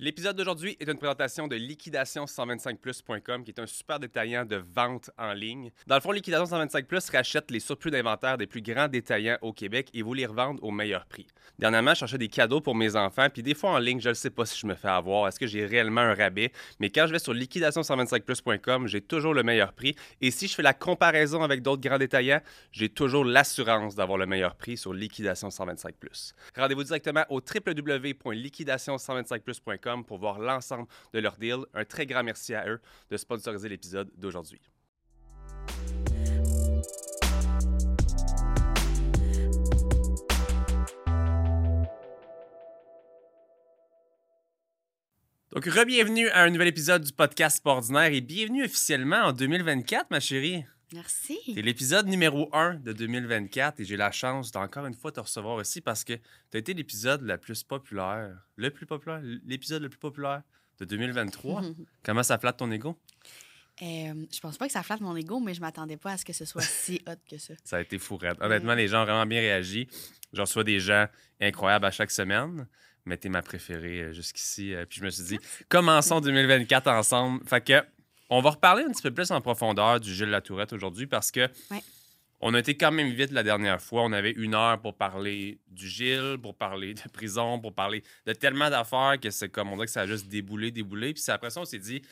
L'épisode d'aujourd'hui est une présentation de liquidation125plus.com qui est un super détaillant de vente en ligne. Dans le fond, Liquidation 125 Plus rachète les surplus d'inventaire des plus grands détaillants au Québec et vous les revendent au meilleur prix. Dernièrement, je cherchais des cadeaux pour mes enfants, puis des fois en ligne, je ne sais pas si je me fais avoir, est-ce que j'ai réellement un rabais, mais quand je vais sur liquidation125plus.com, j'ai toujours le meilleur prix et si je fais la comparaison avec d'autres grands détaillants, j'ai toujours l'assurance d'avoir le meilleur prix sur Liquidation 125 Plus. Rendez-vous directement au www.liquidation125plus.com pour voir l'ensemble de leur deal. Un très grand merci à eux de sponsoriser l'épisode d'aujourd'hui. Donc, re-bienvenue à un nouvel épisode du podcast Ordinaire et bienvenue officiellement en 2024, ma chérie. Merci. C'est l'épisode numéro 1 de 2024 et j'ai la chance d'encore une fois te recevoir aussi parce que tu as été l'épisode le plus populaire, le plus populaire, l'épisode le plus populaire de 2023. Comment ça flatte ton ego? Euh, je pense pas que ça flatte mon ego, mais je m'attendais pas à ce que ce soit si hot que ça. Ça a été fourette. Honnêtement, les gens ont vraiment bien réagi. Je reçois des gens incroyables à chaque semaine, mais t'es ma préférée euh, jusqu'ici. Euh, puis je me suis dit, commençons 2024 ensemble. Fait que on va reparler un petit peu plus en profondeur du Gilles Latourette aujourd'hui parce que on a été quand même vite la dernière fois. On avait une heure pour parler du Gilles, pour parler de prison, pour parler de tellement d'affaires que c'est comme on dirait que ça a juste déboulé, déboulé. Puis après ça, on s'est dit,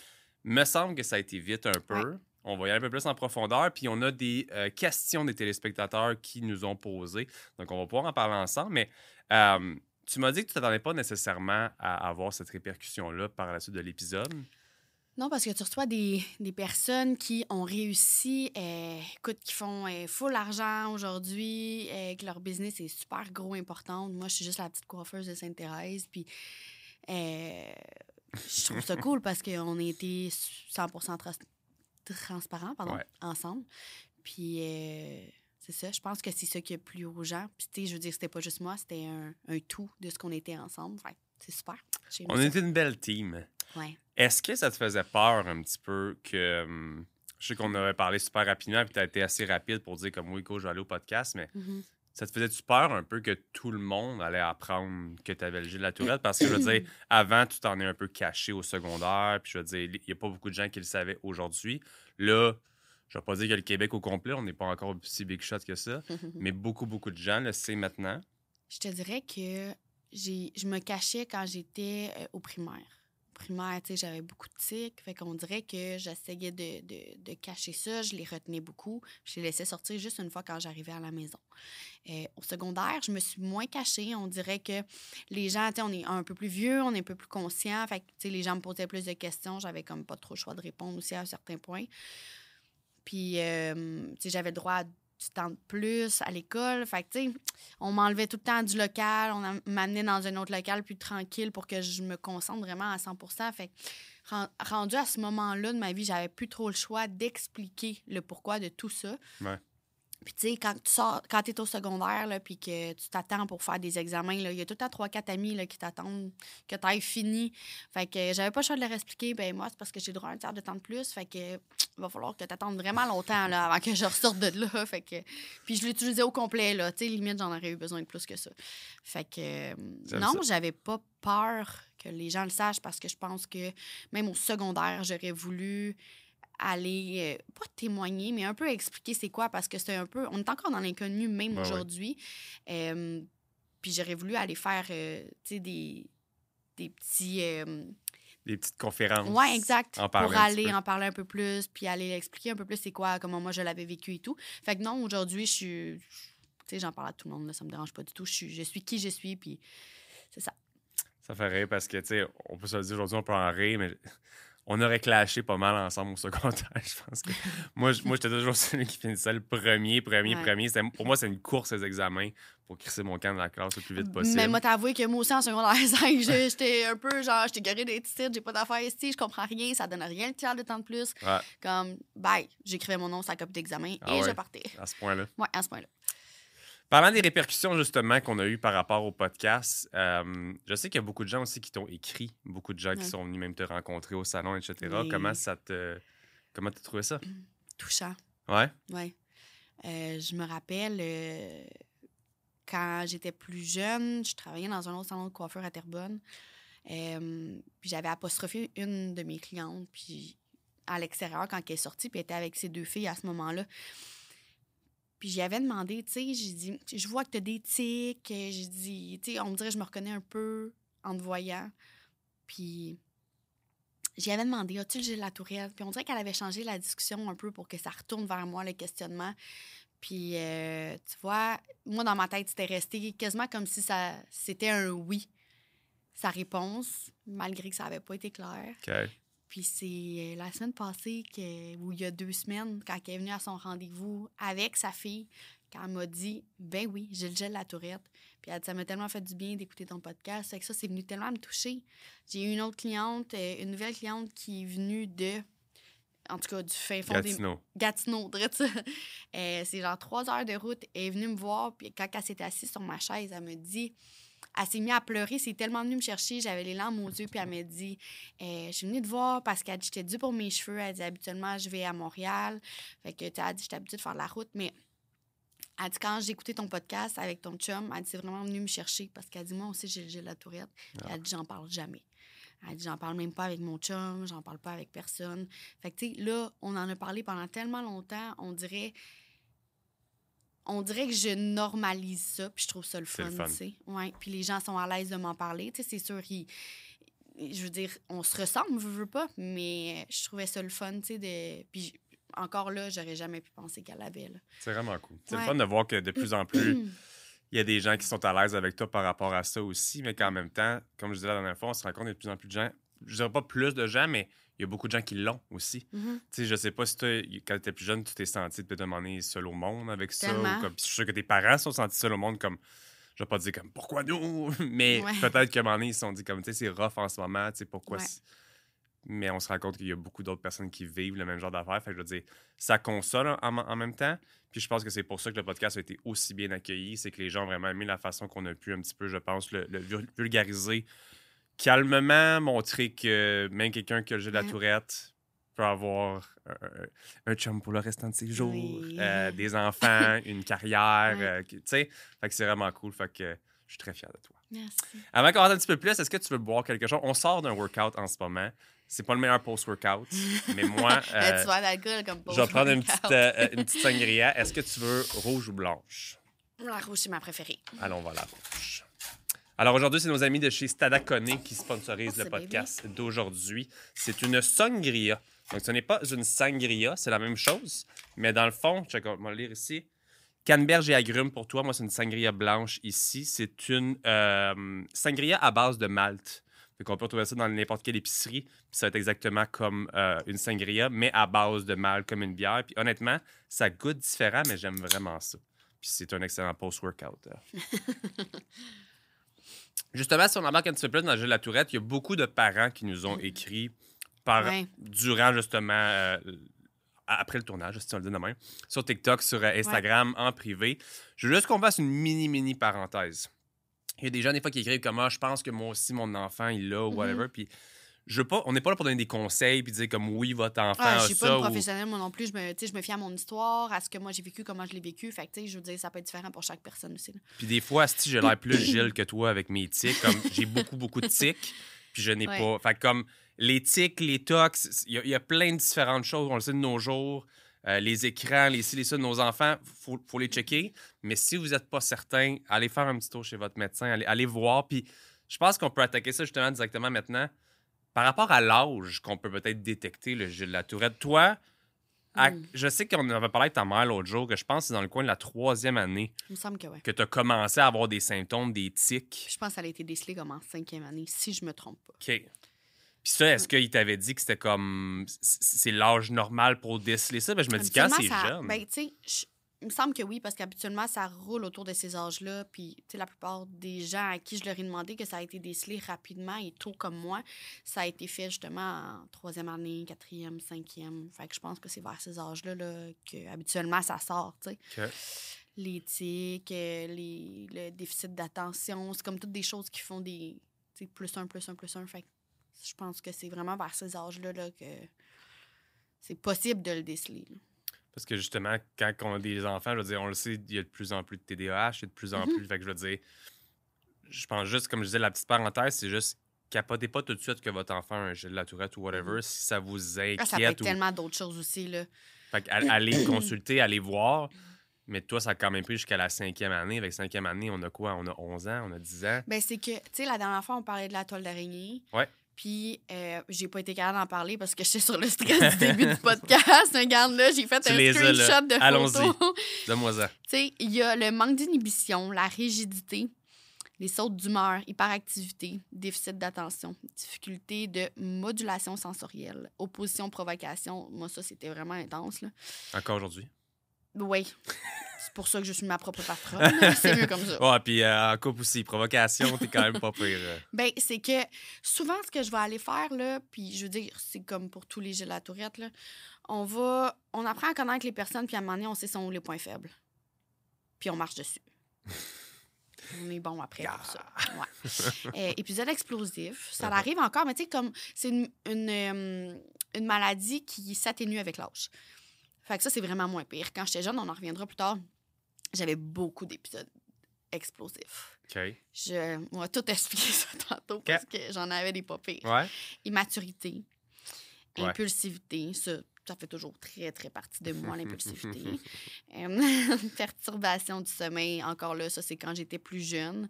me semble que ça a été vite un peu. On va y aller un peu plus en profondeur. Puis on a des euh, questions des téléspectateurs qui nous ont posées. Donc on va pouvoir en parler ensemble. Mais euh, tu m'as dit que tu t'attendais pas nécessairement à avoir cette répercussion-là par la suite de l'épisode. Non, parce que tu reçois des, personnes qui ont réussi, euh, écoute, qui font euh, full argent aujourd'hui, euh, que leur business est super gros, important. Moi, je suis juste la petite coiffeuse de Sainte-Thérèse, puis je trouve ça cool parce qu'on a été 100% transparents pardon, ensemble. Puis c'est ça, je pense que c'est ça qui a plu aux gens. Puis, tu sais, je veux dire, c'était pas juste moi, c'était un, tout de ce qu'on était ensemble. c'est super. On était une belle team. Ouais. Est-ce que ça te faisait peur un petit peu que. Hum, je sais qu'on avait parlé super rapidement, puis tu as été assez rapide pour dire comme oui, go, je vais aller au podcast, mais mm-hmm. ça te faisait-tu peur un peu que tout le monde allait apprendre que tu avais le Gilles de la Tourette? Parce que je veux dire, avant, tu t'en es un peu caché au secondaire, puis je veux dire, il n'y a pas beaucoup de gens qui le savaient aujourd'hui. Là, je ne vais pas dire que le Québec au complet, on n'est pas encore si big shot que ça, mais beaucoup, beaucoup de gens le savent maintenant. Je te dirais que je me cachais quand j'étais euh, au primaire primaire, j'avais beaucoup de tics. Fait qu'on dirait que j'essayais de, cacher ça. Je les retenais beaucoup. Je les laissais sortir juste une fois quand j'arrivais à la maison. Euh, au secondaire, je me suis moins cachée. On dirait que les gens, on est un peu plus vieux, on est un peu plus conscient. Fait que, les gens me posaient plus de questions. J'avais comme pas trop le choix de répondre aussi à certains points. Puis, euh, j'avais le droit à de plus à l'école. Fait que, tu on m'enlevait tout le temps du local, on m'amenait dans un autre local plus tranquille pour que je me concentre vraiment à 100% Fait rendu à ce moment-là de ma vie, j'avais plus trop le choix d'expliquer le pourquoi de tout ça. Puis, tu sais, quand tu sors, quand es au secondaire, là, puis que tu t'attends pour faire des examens, il y a tout à trois, quatre amis là, qui t'attendent que tu aies fini. Fait que j'avais pas le choix de leur expliquer. Ben moi, c'est parce que j'ai droit à un tiers de temps de plus. Fait que va falloir que tu attendes vraiment longtemps là, avant que je ressorte de là. Fait que... Puis je l'utilisais au complet. Là. Tu sais, limite, j'en aurais eu besoin de plus que ça. Fait que non, j'avais pas peur que les gens le sachent parce que je pense que même au secondaire, j'aurais voulu aller, euh, pas témoigner, mais un peu expliquer c'est quoi, parce que c'est un peu, on est encore dans l'inconnu même aujourd'hui. puis j'aurais voulu aller faire, euh, tu sais, des, des petits... des petites conférences. Oui, exact. pour aller en parler un peu plus, puis aller expliquer un peu plus c'est quoi, comment moi je l'avais vécu et tout. Fait que non, aujourd'hui, je suis... Tu sais, j'en parle à tout le monde, là, ça me dérange pas du tout. Je suis, je suis qui je suis, puis c'est ça. Ça fait rire parce que, tu sais, on peut se dire aujourd'hui, on peut en rire, mais on aurait clashé pas mal ensemble au secondaire, je pense. Que... moi, moi j'étais toujours celui qui finissait le premier, premier, premier. Pour moi, c'est une course aux examens pour crisser mon camp dans la classe le plus vite possible. Mais moi, t'avouer que moi aussi, en secondaire 5, j'étais un peu genre, j'étais garé des titres, j'ai pas d'affaires ici, je comprends rien, ça donne rien le tiers de temps de plus. Comme, bye, j'écrivais mon nom sur la copie d'examen ah et je partais. À ce point-là. Ouais, à ce point-là. Parlant des répercussions justement qu'on a eues par rapport au podcast, euh, je sais qu'il y a beaucoup de gens aussi qui t'ont écrit, beaucoup de gens qui sont venus même te rencontrer au salon, etc. Comment ça te, comment as trouvé ça? Touchant. Ouais. Ouais. Euh, je me rappelle euh, quand j'étais plus jeune, je travaillais dans un autre salon de coiffure à Terrebonne. Puis j'avais apostrophé une de mes clientes, puis à l'extérieur quand elle est sortie, puis elle était avec ses deux filles à ce moment-là. Puis j'y avais demandé, tu sais, j'ai dit, je vois que tu des tics. J'ai dit, tu sais, on me dirait, je me reconnais un peu en te voyant. Puis j'y avais demandé, as-tu le de la tourette? Puis on dirait qu'elle avait changé la discussion un peu pour que ça retourne vers moi, le questionnement. Puis, euh, tu vois, moi, dans ma tête, c'était resté quasiment comme si ça c'était un oui, sa réponse, malgré que ça n'avait pas été clair. Puis c'est la semaine passée, que, ou il y a deux semaines, quand elle est venue à son rendez-vous avec sa fille, quand elle m'a dit Ben oui, j'ai le gel de la tourette. Puis elle dit Ça m'a tellement fait du bien d'écouter ton podcast. Fait que ça, c'est venu tellement me toucher. J'ai eu une autre cliente, euh, une nouvelle cliente qui est venue de. En tout cas, du fin fond Gatineau. des. Gatineau. euh, c'est genre trois heures de route. Elle est venue me voir, puis quand elle s'est assise sur ma chaise, elle me dit elle s'est mise à pleurer. C'est tellement venu me chercher. J'avais les larmes aux yeux. Puis elle m'a dit eh, Je suis venue te voir parce qu'elle dit J'étais due pour mes cheveux. Elle dit Habituellement, je vais à Montréal. Fait que, tu as dit J'étais habituée de faire la route. Mais elle dit Quand j'ai écouté ton podcast avec ton chum, elle dit C'est vraiment venu me chercher parce qu'elle dit Moi aussi, j'ai la tourette. Ah. Elle dit J'en parle jamais. Elle dit J'en parle même pas avec mon chum. J'en parle pas avec personne. Fait que, tu sais, là, on en a parlé pendant tellement longtemps. On dirait on dirait que je normalise ça, puis je trouve ça le fun, tu sais. Ouais, puis les gens sont à l'aise de m'en parler, tu sais, c'est sûr, je veux dire, on se ressemble, je veux pas, mais je trouvais ça le fun, tu sais, de... Puis encore là, j'aurais jamais pu penser qu'elle avait, C'est vraiment cool. C'est le fun de voir que de plus en plus, il y a des gens qui sont à l'aise avec toi par rapport à ça aussi, mais qu'en même temps, comme je disais la dernière fois, on se rend compte qu'il y a de plus en plus de gens, je dirais pas plus de gens, mais y a beaucoup de gens qui l'ont aussi. Mm-hmm. Tu sais, je sais pas si quand tu étais plus jeune, tu t'es senti de te demander seul au monde avec ça. Ou comme, je suis sûr que tes parents sont sentis seuls au monde comme. Je vais pas dire comme pourquoi nous, mais peut-être qu'à un moment donné, ils se sont dit comme tu sais, c'est rough en ce moment, tu sais, pourquoi. Mais on se rend compte qu'il y a beaucoup d'autres personnes qui vivent le même genre d'affaires. Fait que je veux dire, ça console en, même temps. Puis je pense que c'est pour ça que le podcast a été aussi bien accueilli. C'est que les gens ont vraiment aimé la façon qu'on a pu un petit peu, je pense, le vulgariser calmement montrer que même quelqu'un qui a le jeu de la tourette peut avoir un, chum pour le restant de ses jours, euh, des enfants, une carrière, euh, tu sais. Fait que c'est vraiment cool. Fait que je suis très fier de toi. Merci. Avant qu'on rentre un petit peu plus, est-ce que tu veux boire quelque chose? On sort d'un workout en ce moment. C'est pas le meilleur post-workout, mais moi. Euh, tu vas l'alcool comme Je vais prendre une petite, une petite sangria. Est-ce que tu veux rouge ou blanche? La rouge, c'est ma préférée. Allons, voilà. rouge. Alors aujourd'hui, c'est nos amis de chez Stadacone qui sponsorisent le podcast d'aujourd'hui. C'est une sangria. Donc ce n'est pas une sangria, c'est la même chose. Mais dans le fond, je vais lire ici. Canneberge et agrumes pour toi. Moi, c'est une sangria blanche ici. C'est une euh, sangria à base de malt. Donc, on peut trouver ça dans n'importe quelle épicerie. Puis ça va être exactement comme euh, une sangria, mais à base de malt, comme une bière. Puis honnêtement, ça goûte différent, mais j'aime vraiment ça. Puis c'est un excellent post-workout. Justement, si on embarque un petit peu plus dans le jeu de la tourette, il y a beaucoup de parents qui nous ont écrit par, durant justement, euh, après le tournage, si on le dit demain, sur TikTok, sur euh, Instagram, en privé. Je veux juste qu'on fasse une mini, mini parenthèse. Il y a des gens, des fois, qui écrivent comme ah, je pense que moi aussi, mon enfant, il l'a, ou whatever. Mm-hmm. Puis je pas, on n'est pas là pour donner des conseils puis dire comme oui, votre enfant ah. Je suis pas une professionnelle, moi non plus. Je me, je me fie à mon histoire, à ce que moi j'ai vécu, comment je l'ai vécu. Fait que, je veux dire, ça peut être différent pour chaque personne aussi. Puis des fois, si j'ai l'air plus Gilles que toi avec mes tics, comme j'ai beaucoup, beaucoup de tics, puis je n'ai pas. Fait comme les tics, les tox, il y, a plein de différentes choses. On le sait de nos jours. Euh, les écrans, les ci, les ça de nos enfants, il faut, faut, les checker. Mais si vous n'êtes pas certain, allez faire un petit tour chez votre médecin, allez, allez voir. Puis je pense qu'on peut attaquer ça justement directement maintenant par rapport à l'âge qu'on peut peut-être détecter le Gilles la Tourette, toi, hmm. je sais qu'on avait parlé de ta mère l'autre jour, que je pense que c'est dans le coin de la troisième année. Il me semble que tu as commencé à avoir des symptômes, des tics. Je pense qu'elle a été décelée comme en cinquième année, si je me trompe pas. OK. Puis ça, est-ce qu'il t'avait dit que c'était comme. C'est l'âge normal pour déceler ça? Ben, je me dis, quand c'est jeune. Ben, tu sais, il me semble que oui, parce qu'habituellement, ça roule autour de ces âges-là. Puis, tu sais, la plupart des gens à qui je leur ai demandé que ça a été décelé rapidement et tôt comme moi, ça a été fait justement en troisième année, quatrième, cinquième. Fait que je pense que c'est vers ces âges-là là, que habituellement ça sort, tu sais. L'éthique, euh, les, le déficit d'attention, c'est comme toutes des choses qui font des plus un, plus un, plus un. Fait que je pense que c'est vraiment vers ces âges-là là, que c'est possible de le déceler. Parce que justement, quand on a des enfants, je veux dire, on le sait, il y a de plus en plus de TDAH, il y a de plus en mm-hmm. plus. Fait que je veux dire, je pense juste, comme je disais, la petite parenthèse, c'est juste capotez pas tout de suite que votre enfant a un gel de la tourette ou whatever si ça vous inquiète. Ah, ça peut être ou... tellement d'autres choses aussi, là. Fait que all- allez consulter, allez voir. Mais toi, ça a quand même pris jusqu'à la cinquième année. Avec cinquième année, on a quoi? On a 11 ans, on a 10 ans? Ben, c'est que, tu sais, la dernière fois, on parlait de la toile d'araignée. Ouais. Puis, euh, j'ai pas été capable d'en parler parce que j'étais sur le stress du début du podcast. Regarde là, j'ai fait Tu un les as, screenshot de Allons-y. Donne-moi ça. Tu sais, il y a le manque d'inhibition, la rigidité, les sautes d'humeur, hyperactivité, déficit d'attention, difficulté de modulation sensorielle, opposition, provocation. Moi, ça, c'était vraiment intense, là. Encore aujourd'hui? Oui. C'est pour ça que je suis ma propre patronne. C'est mieux comme ça. Ouais, puis euh, en couple aussi, provocation, t'es quand même pas pire. euh. Ben, c'est que souvent, ce que je vais aller faire, là, puis je veux dire, c'est comme pour tous les jeux de la tourette, là, on va, on apprend à connaître les personnes, puis à un moment donné, on sait sont où les points faibles. Puis on marche dessus. on est bon après pour ça. Ouais. Euh, épisode explosif, ça arrive encore, mais tu sais, comme c'est une, une, euh, une maladie qui s'atténue avec l'âge. Fait que ça, c'est vraiment moins pire. Quand j'étais jeune, on en reviendra plus tard, j'avais beaucoup d'épisodes explosifs. OK. Je, on va tout expliquer ça tantôt parce que j'en avais des pas pires. Ouais. Immaturité, Ouais. impulsivité, ça, ça fait toujours très, très partie de moi, l'impulsivité. Euh, perturbation du sommeil, encore là, ça, c'est quand j'étais plus jeune.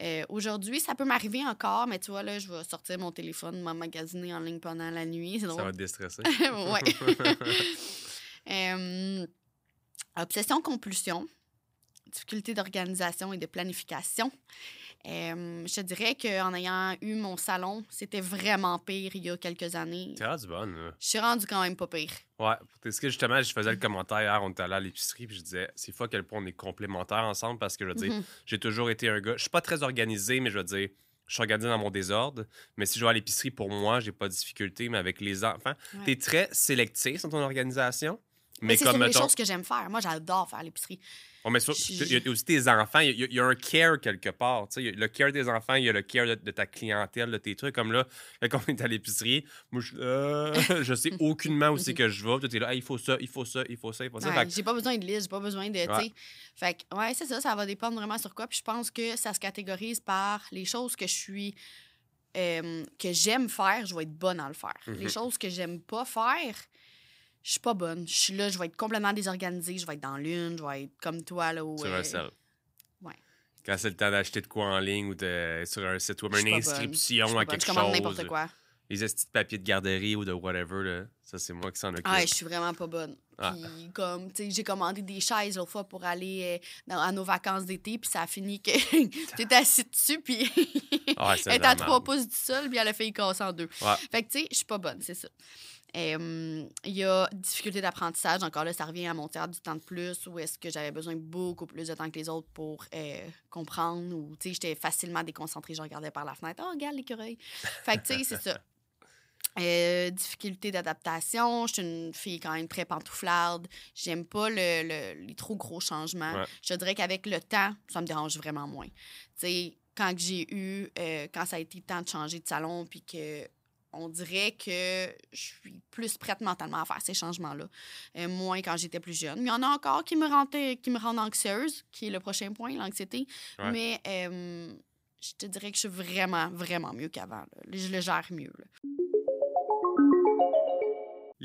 Euh, Aujourd'hui, ça peut m'arriver encore, mais tu vois, là, je vais sortir mon téléphone, m'emmagasiner en ligne pendant la nuit. Ça va te déstresser. ouais. Euh, Obsession-compulsion, difficulté d'organisation et de planification. Euh, je te dirais qu'en ayant eu mon salon, c'était vraiment pire il y a quelques années. T'es rendu bonne, là. Je suis rendue quand même pas pire. Ouais. Parce que justement, je faisais le commentaire hier, on était allé à l'épicerie, puis je disais, c'est fou à quel point on est complémentaires ensemble parce que je veux dire, Mhm. j'ai toujours été un gars. Je suis pas très organisé, mais je veux dire, je suis organisé dans mon désordre. Mais si je vais à l'épicerie, pour moi, j'ai pas de difficulté. Mais avec les enfants, Ouais. t'es très sélectif dans ton organisation. Mais, Mais c'est les mettons, choses que j'aime faire. Moi, j'adore faire l'épicerie. on met ça- Je- il y a aussi tes enfants. Il y, a- il y a un care quelque part. tu sais. Le care des enfants, il y a le care de, de ta clientèle, de tes trucs. Comme là, quand on est à l'épicerie, moi, je, euh, je sais aucunement où c'est que je vais. Toi, t'es là, Ah, il faut ça, il faut ça, il faut ça, il faut ça. Ouais, j'ai pas besoin de liste, j'ai pas besoin de. tu Ouais. Fait que, ouais, c'est ça, ça va dépendre vraiment sur quoi. Puis je pense que ça se catégorise par les choses que je suis. euh, que j'aime faire, je vais être bonne à le faire. Les Mhm. choses que j'aime pas faire, je suis pas bonne. Je suis là, je vais être complètement désorganisée, je vais être dans l'une, je vais être comme toi, là. Où, sur euh, un sel. ouais. Quand c'est le temps d'acheter de quoi en ligne ou de, sur un site web, une inscription à quelque Je chose. n'importe quoi. Les de papier de garderie ou de whatever, là. ça, c'est moi qui s'en occupe. Ah, je suis vraiment pas bonne. Ah. Puis, comme, tu sais, j'ai commandé des chaises l'autre fois pour aller euh, à nos vacances d'été, puis ça a fini que tu étais assis dessus, puis Ah, elle était à trois pouces du sol, puis elle a fait y casser en deux. Ouais. Fait que, tu sais, je suis pas bonne, c'est ça. Euh, Il y a difficulté d'apprentissage. Encore là, ça revient à mon théâtre du temps de plus, où est-ce que j'avais besoin beaucoup plus de temps que les autres pour euh, comprendre, ou, tu sais, j'étais facilement déconcentrée, je regardais par la fenêtre. Oh, regarde l'écureuil. Fait que, tu sais, c'est ça. Euh, difficulté d'adaptation. Je suis une fille quand même très pantouflarde. J'aime pas le, le- les trop gros changements. Ouais. Je dirais qu'avec le temps, ça me dérange vraiment moins. Tu sais, quand j'ai eu, euh, quand ça a été le temps de changer de salon, puis que on dirait que je suis plus prête mentalement à faire ces changements-là. Euh, moins quand j'étais plus jeune. Il y en a encore qui me, rendaient, qui me rendent anxieuse, qui est le prochain point, l'anxiété. Ouais. Mais euh, je te dirais que je suis vraiment, vraiment mieux qu'avant. Je le gère mieux. là.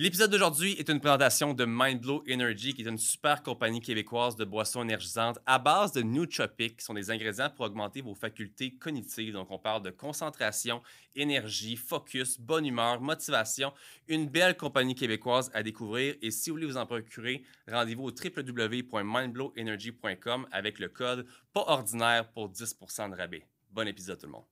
L'épisode d'aujourd'hui est une présentation de Mindblow Energy, qui est une super compagnie québécoise de boissons énergisantes à base de nootropics, qui sont des ingrédients pour augmenter vos facultés cognitives. Donc, on parle de concentration, énergie, focus, bonne humeur, motivation. Une belle compagnie québécoise à découvrir. Et si vous voulez vous en procurer, rendez-vous au www.mindblowenergy.com avec le code pas ordinaire pour 10% de rabais. Bon épisode, tout le monde.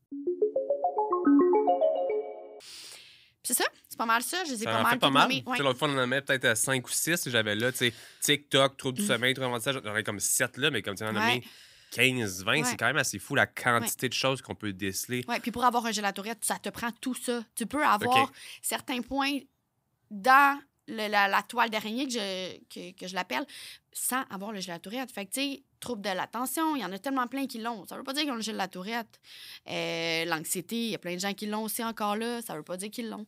C'est ça, c'est pas mal ça. Je les ai Ça pas en mal fait pas mal. Ouais. L'autre fois, on en avait peut-être 5 ou 6. J'avais là, tu sais, TikTok, trouble du sommeil, trouble d'apprentissage. J'en avais comme 7 là, mais comme tu en as nommé 15, 20, Ouais. c'est quand même assez fou la quantité de choses qu'on peut déceler. Ouais, puis pour avoir un gélatorette, ça te prend tout ça. Tu peux avoir certains points dans le- la, la toile d'araignée que je, que, que je l'appelle sans avoir le gélatorette. Fait que, tu sais, trouble de l'attention, il y en a tellement plein qui l'ont. Ça veut pas dire qu'ils ont le gélatorette. Euh, L'anxiété, il y a plein de gens qui l'ont aussi encore là. Ça veut pas dire qu'ils l'ont.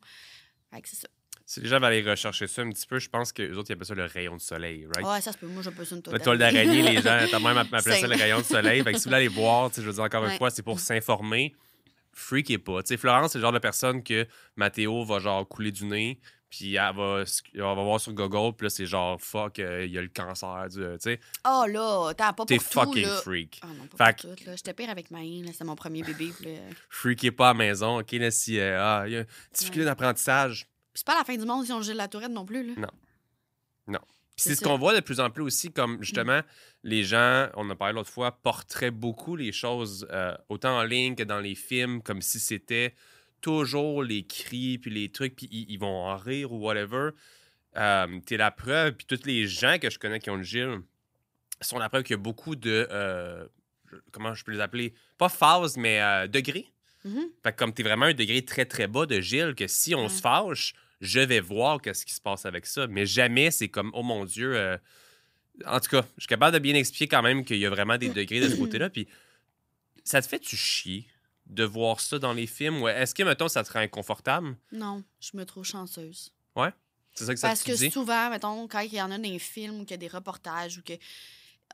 Fait que c'est ça. Si les gens veulent aller rechercher ça un petit peu, je pense que les autres, ils appellent ça le rayon de soleil, right? Ouais, ça se peut. Moi, pas besoin de toile La toile d'araignée, les gens, t'as même appelé ça le rayon de soleil. Fait que si vous voulez aller voir, je veux dire encore une fois, c'est pour s'informer. Freakez pas. Tu sais, Florence, c'est le genre de personne que Mathéo va genre couler du nez, puis elle va, elle va voir sur Google, puis là, c'est genre fuck, euh, il y a le cancer. du- Tu sais, Oh là, t'as pas t'es tout, fucking là. freak. Ah non, pas Fait pour tout, là. J'étais pire avec Maïn, là. C'était mon premier bébé. puis là. Freakez pas à la maison, ok? Là, si euh, ah, il y a une difficulté Ouais. d'apprentissage. Puis c'est pas la fin du monde si on Gilles la tourette non plus, là. Non. Non. C'est ce qu'on voit de plus en plus aussi, comme justement, les gens, on en a parlé l'autre fois, porteraient beaucoup les choses, euh, autant en ligne que dans les films, comme si c'était toujours les cris, puis les trucs, puis ils, ils vont en rire ou whatever. Euh, T'es la preuve, puis tous les gens que je connais qui ont le Gilles sont la preuve qu'il y a beaucoup de. euh, comment je peux les appeler? Pas phases, mais degrés. Mhm. Fait que comme t'es vraiment un degré très très bas de Gilles, que si on Ouais. se fâche, je vais voir qu'est-ce qui se passe avec ça. Mais jamais c'est comme, oh mon Dieu. euh, En tout cas, je suis capable de bien expliquer quand même qu'il y a vraiment des degrés de ce côté-là. Puis ça te fait-tu chier de voir ça dans les films? Ou est-ce que, mettons, ça te rend inconfortable? Non, je me trouve chanceuse. C'est ça que ça Parce te que dit? souvent, mettons, quand il y en a des films ou qu'il y a des reportages ou que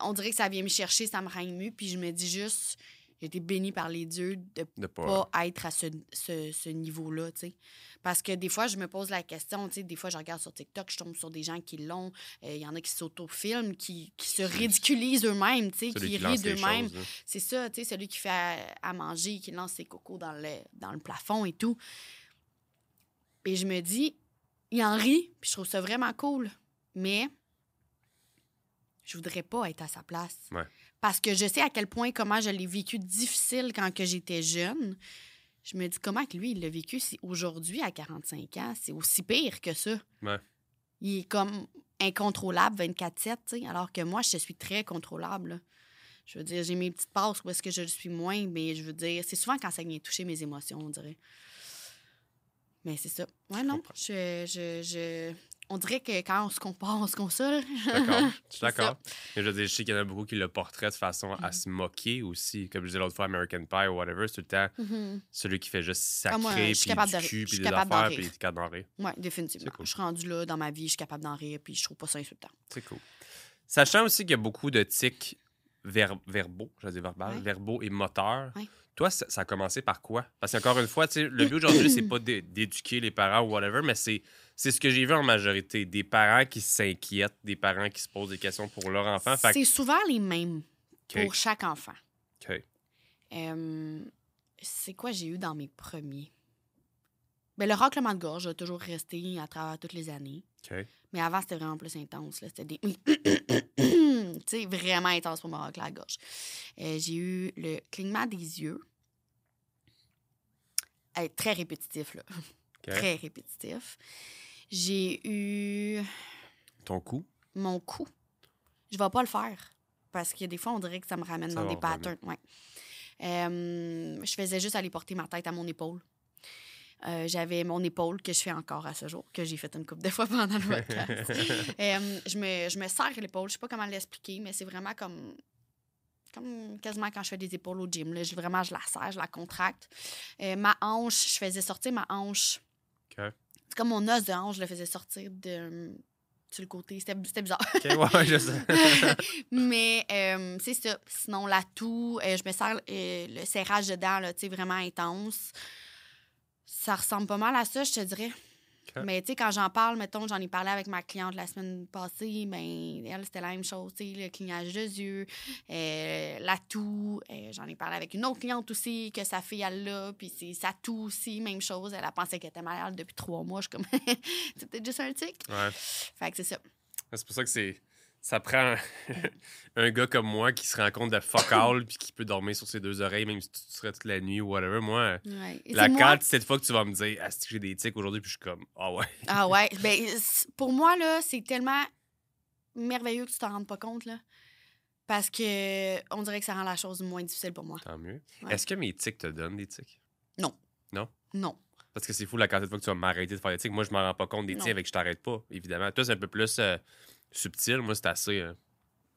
on dirait que ça vient me chercher, ça me rend ému, puis je me dis juste, j'ai été bénie par les dieux de De pas... pas être à ce, ce, ce niveau-là, tu sais. Parce que des fois, je me pose la question, tu sais, des fois, je regarde sur TikTok, je tombe sur des gens qui l'ont. Euh, Il y en a qui s'autofilment, qui, qui se ridiculisent eux-mêmes, tu sais, qui qui rient d'eux-mêmes. là. C'est ça, tu sais, celui qui fait à, à manger, qui lance ses cocos dans le, dans le plafond et tout. Et je me dis, il en rit, puis je trouve ça vraiment cool. Mais je voudrais pas être à sa place. Ouais. Parce que je sais à quel point, comment je l'ai vécu difficile quand que j'étais jeune. Je me dis, comment que lui, il l'a vécu si aujourd'hui, à 45 ans, c'est aussi pire que ça? Ouais. Il est comme incontrôlable 24-7, tu sais, alors que moi, je suis très contrôlable. là. Je veux dire, j'ai mes petites passes où est-ce que je le suis moins, mais je veux dire, c'est souvent quand ça vient toucher mes émotions, on dirait. Mais c'est ça. Ouais, non. Je, je, je- On dirait que quand on se compare, on se console. D'accord. Je suis d'accord. Mais je veux dire, je sais qu'il y en a beaucoup qui le portraient de façon à Mhm. se moquer aussi. Comme je disais l'autre fois, American Pie ou whatever, c'est tout le temps Mhm. celui qui fait juste Ah, moi, sacrer, je suis puis capable du cul, puis des affaires, puis t'es capable d'en rire. Oui, définitivement. Cool. Je suis rendue là dans ma vie, je suis capable d'en rire, puis je trouve pas ça insultant. C'est cool. Sachant aussi qu'il y a beaucoup de tics ver- verbaux, je dire verbal, Ouais. verbaux et moteurs. Ouais. Toi, ça, ça a commencé par quoi? Parce qu'encore une fois, le but aujourd'hui, c'est pas d'é- d'éduquer les parents ou whatever, mais c'est c'est ce que j'ai vu en majorité. Des parents qui s'inquiètent, des parents qui se posent des questions pour leur enfant. Que- C'est souvent les mêmes pour chaque enfant. OK. Euh, c'est quoi j'ai eu dans mes premiers? Ben, le raclement de gorge a toujours resté à travers toutes les années. Mais avant, c'était vraiment plus intense. C'était des. tu sais, vraiment intense pour me racler la gorge. Euh, j'ai eu le clignement des yeux. Euh, très répétitif, là. Très répétitif. J'ai eu Ton cou? mon cou. Je vais pas le faire. Parce que des fois, on dirait que ça me ramène Ça dans des patterns. Ouais. Euh, je faisais juste aller porter ma tête à mon épaule. Euh, J'avais mon épaule que je fais encore à ce jour, que j'ai fait une couple de fois pendant le podcast. Euh, je, me, je me serre l'épaule. Je sais pas comment l'expliquer, mais c'est vraiment comme, comme quasiment quand je fais des épaules au gym. Là. Je, vraiment, je la serre, je la contracte. Euh, ma hanche, je faisais sortir ma hanche. C'est comme mon os de hanche, je le faisais sortir de, sur le côté. C'était bizarre. Ouais, je sais. Mais euh, c'est ça. Sinon, la toux, euh, je me sers euh, le serrage dedans, là, tu sais, vraiment intense. Ça ressemble pas mal à ça, je te dirais. Mais tu sais, quand j'en parle, mettons, j'en ai parlé avec ma cliente la semaine passée, ben elle, c'était la même chose, tu sais, le clignage de yeux, euh, la toux. euh, j'en ai parlé avec une autre cliente aussi, que sa fille, elle l'a, puis c'est sa toux aussi, même chose. Elle a pensé qu'elle était malade depuis trois mois. Je suis comme, c'est peut-être juste un tic. Ouais. Fait que c'est ça. C'est pour ça que c'est. Ça prend un gars comme moi qui se rend compte de fuck all puis qui peut dormir sur ses deux oreilles, même si tu serais toute la nuit ou whatever. Moi, Ouais. La c'est carte, cette fois que tu vas me dire, ah, que j'ai des tics aujourd'hui, puis je suis comme, ah ouais. Ah ouais, ben pour moi là, c'est tellement merveilleux que tu t'en rendes pas compte là. Parce que on dirait que ça rend la chose moins difficile pour moi. Tant mieux. Ouais. Est-ce que mes tics te donnent des tics? Non. Parce que c'est fou la quantité de fois que tu vas m'arrêter de faire des tics. Moi, je m'en rends pas compte des Non. tics avec que je t'arrête pas, évidemment. Toi, c'est un peu plus euh, subtil. Moi, c'est assez. euh,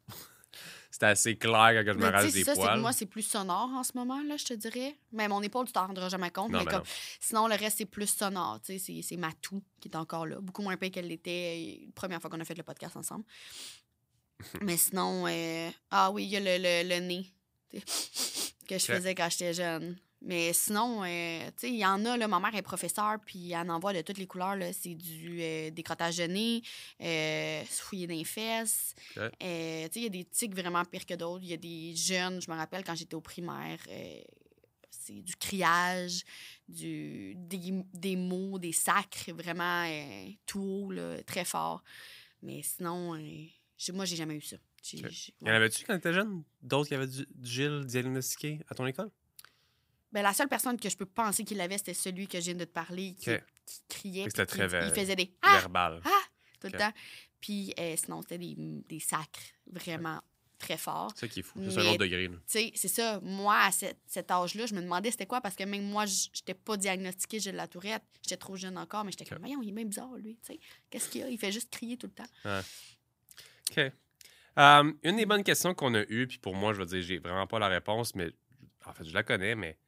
c'est assez clair quand je me rase des ça, poils. moi c'est plus sonore en ce moment là, je te dirais. Mais mon épaule tu t'en rendras jamais compte, Non, mais ben comme non. sinon le reste c'est plus sonore, c'est- c'est ma toux qui est encore là, beaucoup moins pire qu'elle l'était euh, la première fois qu'on a fait le podcast ensemble. mais sinon euh, ah oui, il y a le, le, le nez que je faisais quand j'étais jeune. Mais sinon, euh, tu sais, il y en a, là, ma mère est professeure, puis elle en voit de toutes les couleurs, là. C'est du euh, décrotage de nez, euh, se fouiller dans les fesses. Euh, tu sais, il y a des tics vraiment pires que d'autres. Il y a des jeunes, je me rappelle quand j'étais au primaire, c'est du criage, du, des, des mots, des sacres vraiment tout haut, là, très fort. Mais sinon, moi, j'ai jamais eu ça. J'ai- Y en avait-tu quand t'étais jeune? D'autres qui avaient du, du Gilles diagnostiqué à ton école? Ben, la seule personne que je peux penser qui l'avait, c'était celui que je viens de te parler, qui, criait. C'était très qui- il faisait des Ah! Verbal. Ah! tout le temps. Puis euh, sinon, c'était des, des sacres vraiment très forts. C'est ça qui est fou. C'est un autre degré. là. Tu sais, c'est ça. Moi, à cet, cet âge-là, je me demandais c'était quoi parce que même moi, j- j'étais pas diagnostiquée j'ai de la tourette. J'étais trop jeune encore, mais j'étais comme, voyons, il est bien bizarre, lui. Tu sais, qu'est-ce qu'il a? Il fait juste crier tout le temps. OK. Euh, une des bonnes questions qu'on a eues, puis pour moi, je veux dire, j'ai vraiment pas la réponse, mais en fait, je la connais, mais.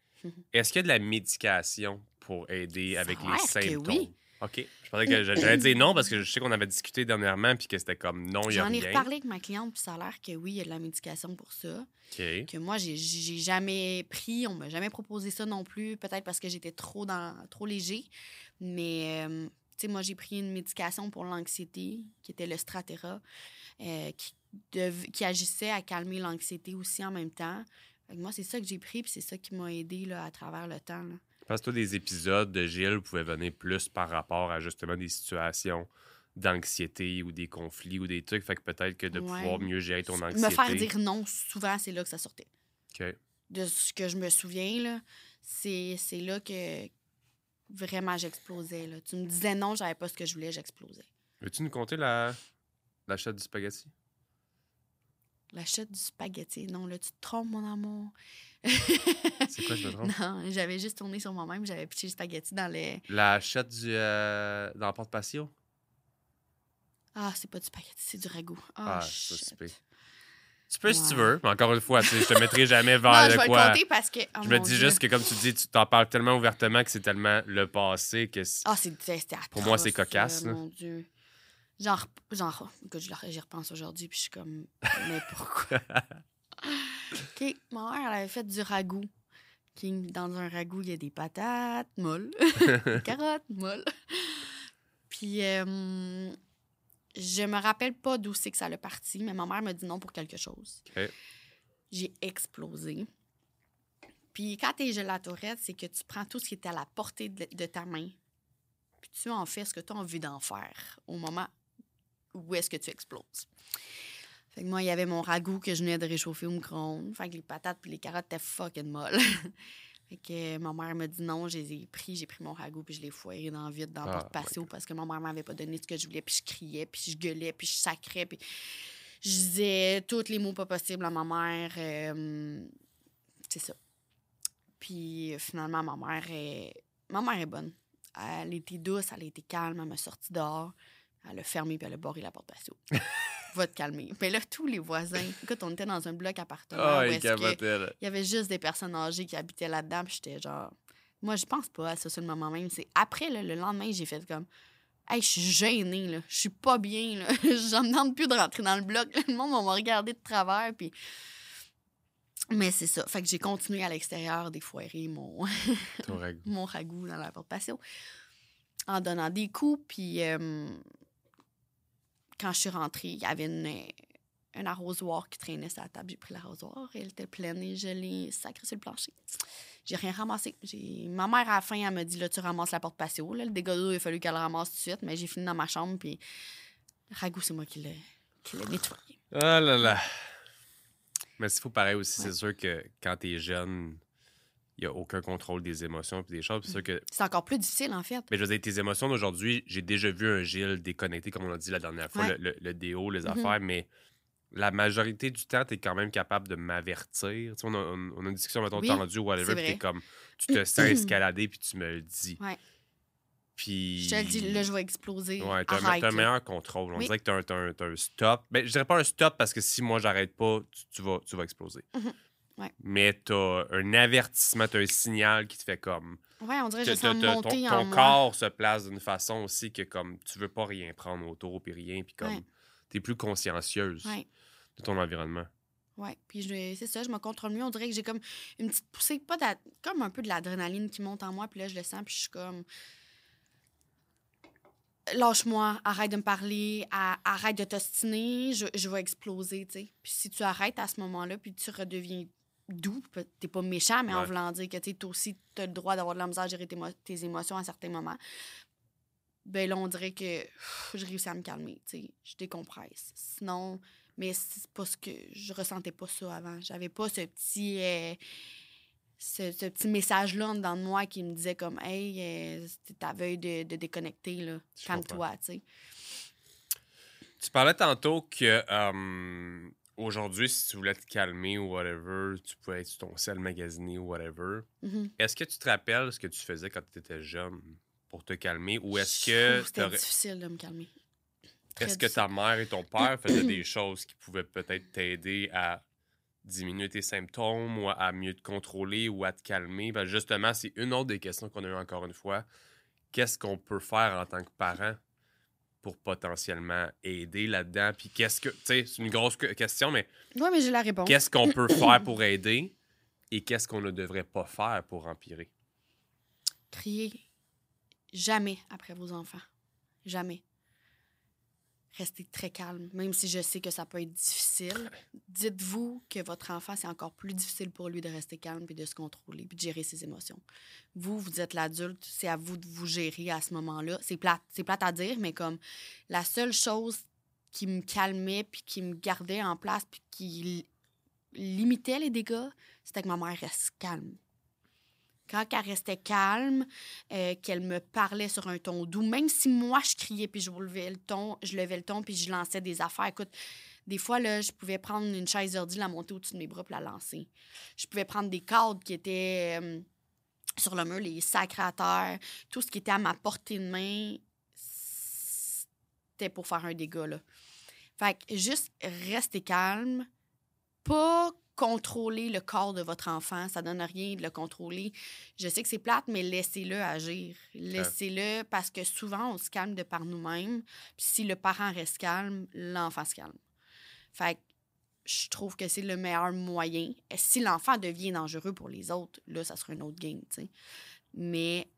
Est-ce qu'il y a de la médication pour aider avec les Certes que symptômes? oui. OK. Je pensais que j'allais dire non parce que je sais qu'on avait discuté dernièrement puis que c'était comme non, il y a J'en ai rien. reparlé avec ma cliente, puis ça a l'air que oui, il y a de la médication pour ça. OK. Que moi, j'ai- j'ai jamais pris, on m'a jamais proposé ça non plus, peut-être parce que j'étais trop, dans, trop léger. Mais, euh, tu sais, moi, j'ai pris une médication pour l'anxiété, qui était le Stratera, euh, qui agissait à calmer l'anxiété aussi en même temps. Moi, c'est ça que j'ai pris, puis c'est ça qui m'a aidé là, à travers le temps. là. Parce que toi, des épisodes de Gilles pouvaient venir plus par rapport à justement des situations d'anxiété ou des conflits ou des trucs. Fait que peut-être que de Ouais. pouvoir mieux gérer ton anxiété. Me faire dire non, souvent, c'est là que ça sortait. OK. de ce que je me souviens, là, c'est, c'est là que vraiment j'explosais. Là. Tu me disais non, j'avais pas ce que je voulais, j'explosais. Veux-tu nous compter la l'achat du spaghetti? L'achat du spaghetti, non, là, tu te trompes, mon amour. C'est quoi, je me trompe? Non, j'avais juste tourné sur moi-même, j'avais pitché le spaghetti dans les. L'achat du. Euh, dans le porte patio? Ah, c'est pas du spaghetti, c'est du ragoût. Ah, Ah, c'est. Tu peux si tu veux, mais encore une fois, tu sais, je te mettrai jamais vers Non, de je vais quoi. le compter parce que. oh je me dis Dieu. juste que, comme tu dis, tu t'en parles tellement ouvertement que c'est tellement le passé que. c'est- Ah, c'est, c'était Pour moi, c'est cocasse. Mon Dieu. Genre, j'y repense aujourd'hui, puis je suis comme, mais pourquoi? OK, ma mère, elle avait fait du ragoût. Dans un ragoût, il y a des patates molles, des carottes molles. Puis, euh, je me rappelle pas d'où c'est que ça l'a parti, mais ma mère m'a dit non pour quelque chose. J'ai explosé. Puis, quand t'es gelatourette, c'est que tu prends tout ce qui est à la portée de, de ta main, puis tu en fais ce que tu as envie d'en faire au moment où est-ce que tu exploses. Fait que moi, il y avait mon ragoût que je venais de réchauffer au micro-ondes. Fait que les patates puis les carottes étaient fucking molles. fait que euh, ma mère m'a dit non, je les ai pris, j'ai pris mon ragoût puis je l'ai foiré dans le vide dans le Ah, porte-patio parce que ma mère m'avait pas donné ce que je voulais puis je criais puis je gueulais puis je sacrais puis je disais tous les mots pas possibles à ma mère. euh, c'est ça. Puis finalement, ma mère est... Ma mère est bonne. Elle était douce, elle été calme, elle m'a sorti dehors. Elle a fermé puis elle a barré la porte patio. Va te calmer. Mais là, tous les voisins, écoute, on était dans un bloc appartement où il y avait juste des personnes âgées qui habitaient là-dedans. Puis j'étais genre. Moi, je pense pas à ça sur le moment même. C'est après, là, le lendemain, j'ai fait comme. Hey, je suis gênée, là. Je suis pas bien, là. J'en demande plus de rentrer dans le bloc. Le monde va me regarder de travers. Puis. Mais c'est ça. Fait que j'ai continué à l'extérieur défoirer mon, Ton ragoût. mon ragoût dans la porte patio en donnant des coups. Puis euh, quand je suis rentrée, il y avait une, un arrosoir qui traînait sur la table. J'ai pris l'arrosoir, elle était pleine et je l'ai sacré sur le plancher. J'ai rien ramassé. J'ai... Ma mère, à la fin, elle m'a dit là, tu ramasses la porte patio. Là, le dégât d'eau, il a fallu qu'elle le ramasse tout de suite, mais j'ai fini dans ma chambre. Puis le ragoût, c'est moi qui l'ai, qui l'ai nettoyé. Ah là là. Mais c'est fou pareil aussi, Ouais. c'est sûr que quand t'es jeune, il n'y a aucun contrôle des émotions puis des choses. C'est sûr que. C'est encore plus difficile, en fait. Mais je veux dire, tes émotions d'aujourd'hui, j'ai déjà vu un Gilles déconnecté, comme on a dit la dernière fois, Ouais. le, le, le déo, les Mhm. affaires, mais la majorité du temps, tu es quand même capable de m'avertir. Tu sais, on, a, on- on a une discussion, mettons, Oui, tendu ou whatever, puis comme, tu te sens escalader, puis tu me le dis. Ouais. Puis. Je te le dis, là, je vais exploser. Ouais, t'as un, meilleur contrôle. On Oui. dirait que t'as un, t'as un- un stop. Ben, je dirais pas un stop parce que si moi j'arrête pas, tu, tu vas, tu vas exploser. Mhm. Ouais. Mais t'as un avertissement, t'as un signal qui te fait comme. Ouais, on dirait que t'as- je sens t'as- monter ton en ton moi. corps se place d'une façon aussi que comme tu veux pas rien prendre autour puis rien puis comme Ouais. t'es plus consciencieuse Ouais. de ton environnement. Ouais. Puis c'est ça, je me contrôle mieux. On dirait que j'ai comme une petite poussée, pas comme un peu de l'adrénaline qui monte en moi. Puis là, je le sens, puis je suis comme. Lâche-moi, arrête de me parler, arrête de t'ostiner, je, je vais exploser, tu sais. Puis si tu arrêtes à ce moment-là, puis tu redeviens doux, t'es pas méchant, mais en voulant dire que tu aussi, t'as le droit d'avoir de la misère à gérer tes, mo- tes émotions à certains moments, ben là, on dirait que pff, je réussis à me calmer, tu sais. Je décompresse. Sinon, mais c'est pas ce que je ressentais pas ça avant. J'avais pas ce petit euh, ce, ce petit message là dans de moi qui me disait comme hey euh, c'est ta veuille de, de déconnecter là. Calme-toi, tu sais. Tu parlais tantôt que euh, aujourd'hui, si tu voulais te calmer ou whatever, tu pouvais être sur ton sel magasiner ou whatever. Mhm. Est-ce que tu te rappelles ce que tu faisais quand tu étais jeune pour te calmer ou est-ce que C'était difficile de me calmer. Est-ce que ta mère et ton père faisaient des choses qui pouvaient peut-être t'aider à diminuer tes symptômes ou à mieux te contrôler ou à te calmer? Ben justement, c'est une autre des questions qu'on a eues encore une fois. Qu'est-ce qu'on peut faire en tant que parent pour potentiellement aider là-dedans? Puis qu'est-ce que... Tu sais, c'est une grosse que- question, mais Ouais, mais j'ai la réponse. qu'est-ce qu'on peut faire pour aider et qu'est-ce qu'on ne devrait pas faire pour empirer? Criez jamais après vos enfants. Jamais. Restez très calme, même si je sais que ça peut être difficile. Dites-vous que votre enfant, c'est encore plus difficile pour lui de rester calme puis de se contrôler puis de gérer ses émotions. Vous, vous êtes l'adulte, c'est à vous de vous gérer à ce moment-là. C'est plate, c'est plate à dire, mais comme la seule chose qui me calmait puis qui me gardait en place puis qui li- limitait les dégâts, c'était que ma mère reste calme. Quand elle restait calme, euh, qu'elle me parlait sur un ton doux, même si moi je criais puis je levais le ton, je levais le ton puis je lançais des affaires. Écoute, des fois là, je pouvais prendre une chaise d'ordi, la monter au-dessus de mes bras la lancer. Je pouvais prendre des cadres qui étaient euh, sur le mur, les terre, tout ce qui était à ma portée de main, c'était pour faire un dégât là. Fait que juste rester calme, pas contrôler le corps de votre enfant, ça donne rien de le contrôler. Je sais que c'est plate, mais laissez-le agir. Laissez-le parce que souvent, on se calme de par nous-mêmes. Puis si le parent reste calme, l'enfant se calme. Fait que je trouve que c'est le meilleur moyen. Et si l'enfant devient dangereux pour les autres, là, ça sera une autre game, tu sais. Mais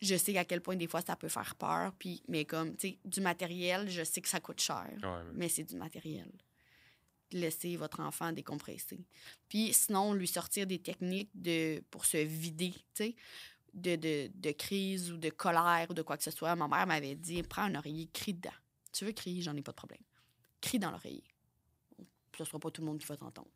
je sais à quel point des fois ça peut faire peur. Puis, mais comme, tu sais, du matériel, je sais que ça coûte cher Ouais, mais- mais c'est du matériel. Laissez votre enfant décompresser. Puis sinon, lui sortir des techniques de, pour se vider, tu sais, de, de, de crise ou de colère ou de quoi que ce soit. Ma mère m'avait dit prends un oreiller, crie dedans. Tu veux crier, j'en ai pas de problème. Crie dans l'oreiller. Ce sera pas tout le monde qui va t'entendre.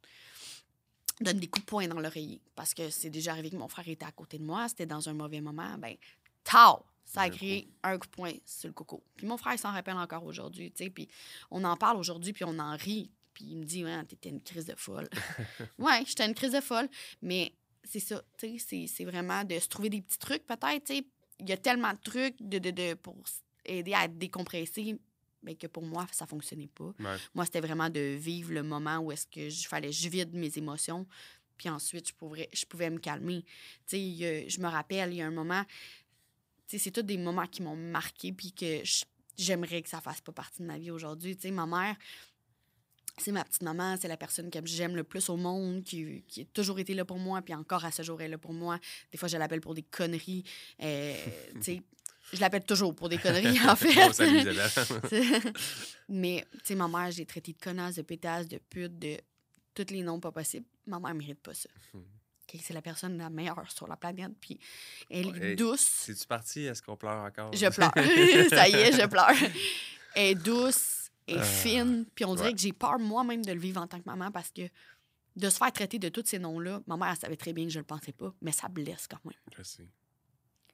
Donne des coups de poing dans l'oreiller. Parce que c'est déjà arrivé que mon frère était à côté de moi, c'était dans un mauvais moment. Ben, tao! Ça a Un créé un coup de poing sur le coco. Puis mon frère il s'en rappelle encore aujourd'hui, tu sais. Puis on en parle aujourd'hui, puis on en rit. Puis il me dit, ouais, t'étais une crise de folle. ouais, j'étais une crise de folle. Mais c'est ça, tu sais, c'est- vraiment de se trouver des petits trucs, peut-être, tu sais. Il y a tellement de trucs de, de, de- pour aider à décompresser, mais que pour moi, ça fonctionnait pas. Ouais. Moi, c'était vraiment de vivre le moment où est-ce que je fallait que je vide mes émotions. Puis ensuite, je pouvais, je pouvais me calmer. Tu sais, je me rappelle, il y a un moment, tu sais, c'est tous des moments qui m'ont marqué, puis que j'aimerais que ça fasse pas partie de ma vie aujourd'hui. Tu sais, ma mère, c'est ma petite maman, c'est la personne que j'aime le plus au monde, qui, qui a toujours été là pour moi, puis encore à ce jour, elle est là pour moi. Des fois, je l'appelle pour des conneries. Euh, je l'appelle toujours pour des conneries, en fait. C'est- Mais, tu sais, ma mère, j'ai traité de connasse, de pétasse, de pute, de tous les noms pas possibles. Ma mère mérite pas ça. OK, C'est la personne la meilleure sur la planète, puis elle est douce. C'est-tu parti? Est-ce qu'on pleure encore? Je pleure. ça y est, je pleure. Elle est douce, est Euh, fine, puis on dirait ouais. que j'ai peur moi-même de le vivre en tant que maman parce que de se faire traiter de tous ces noms-là, ma mère, elle savait très bien que je le pensais pas, mais ça blesse quand même. Je sais.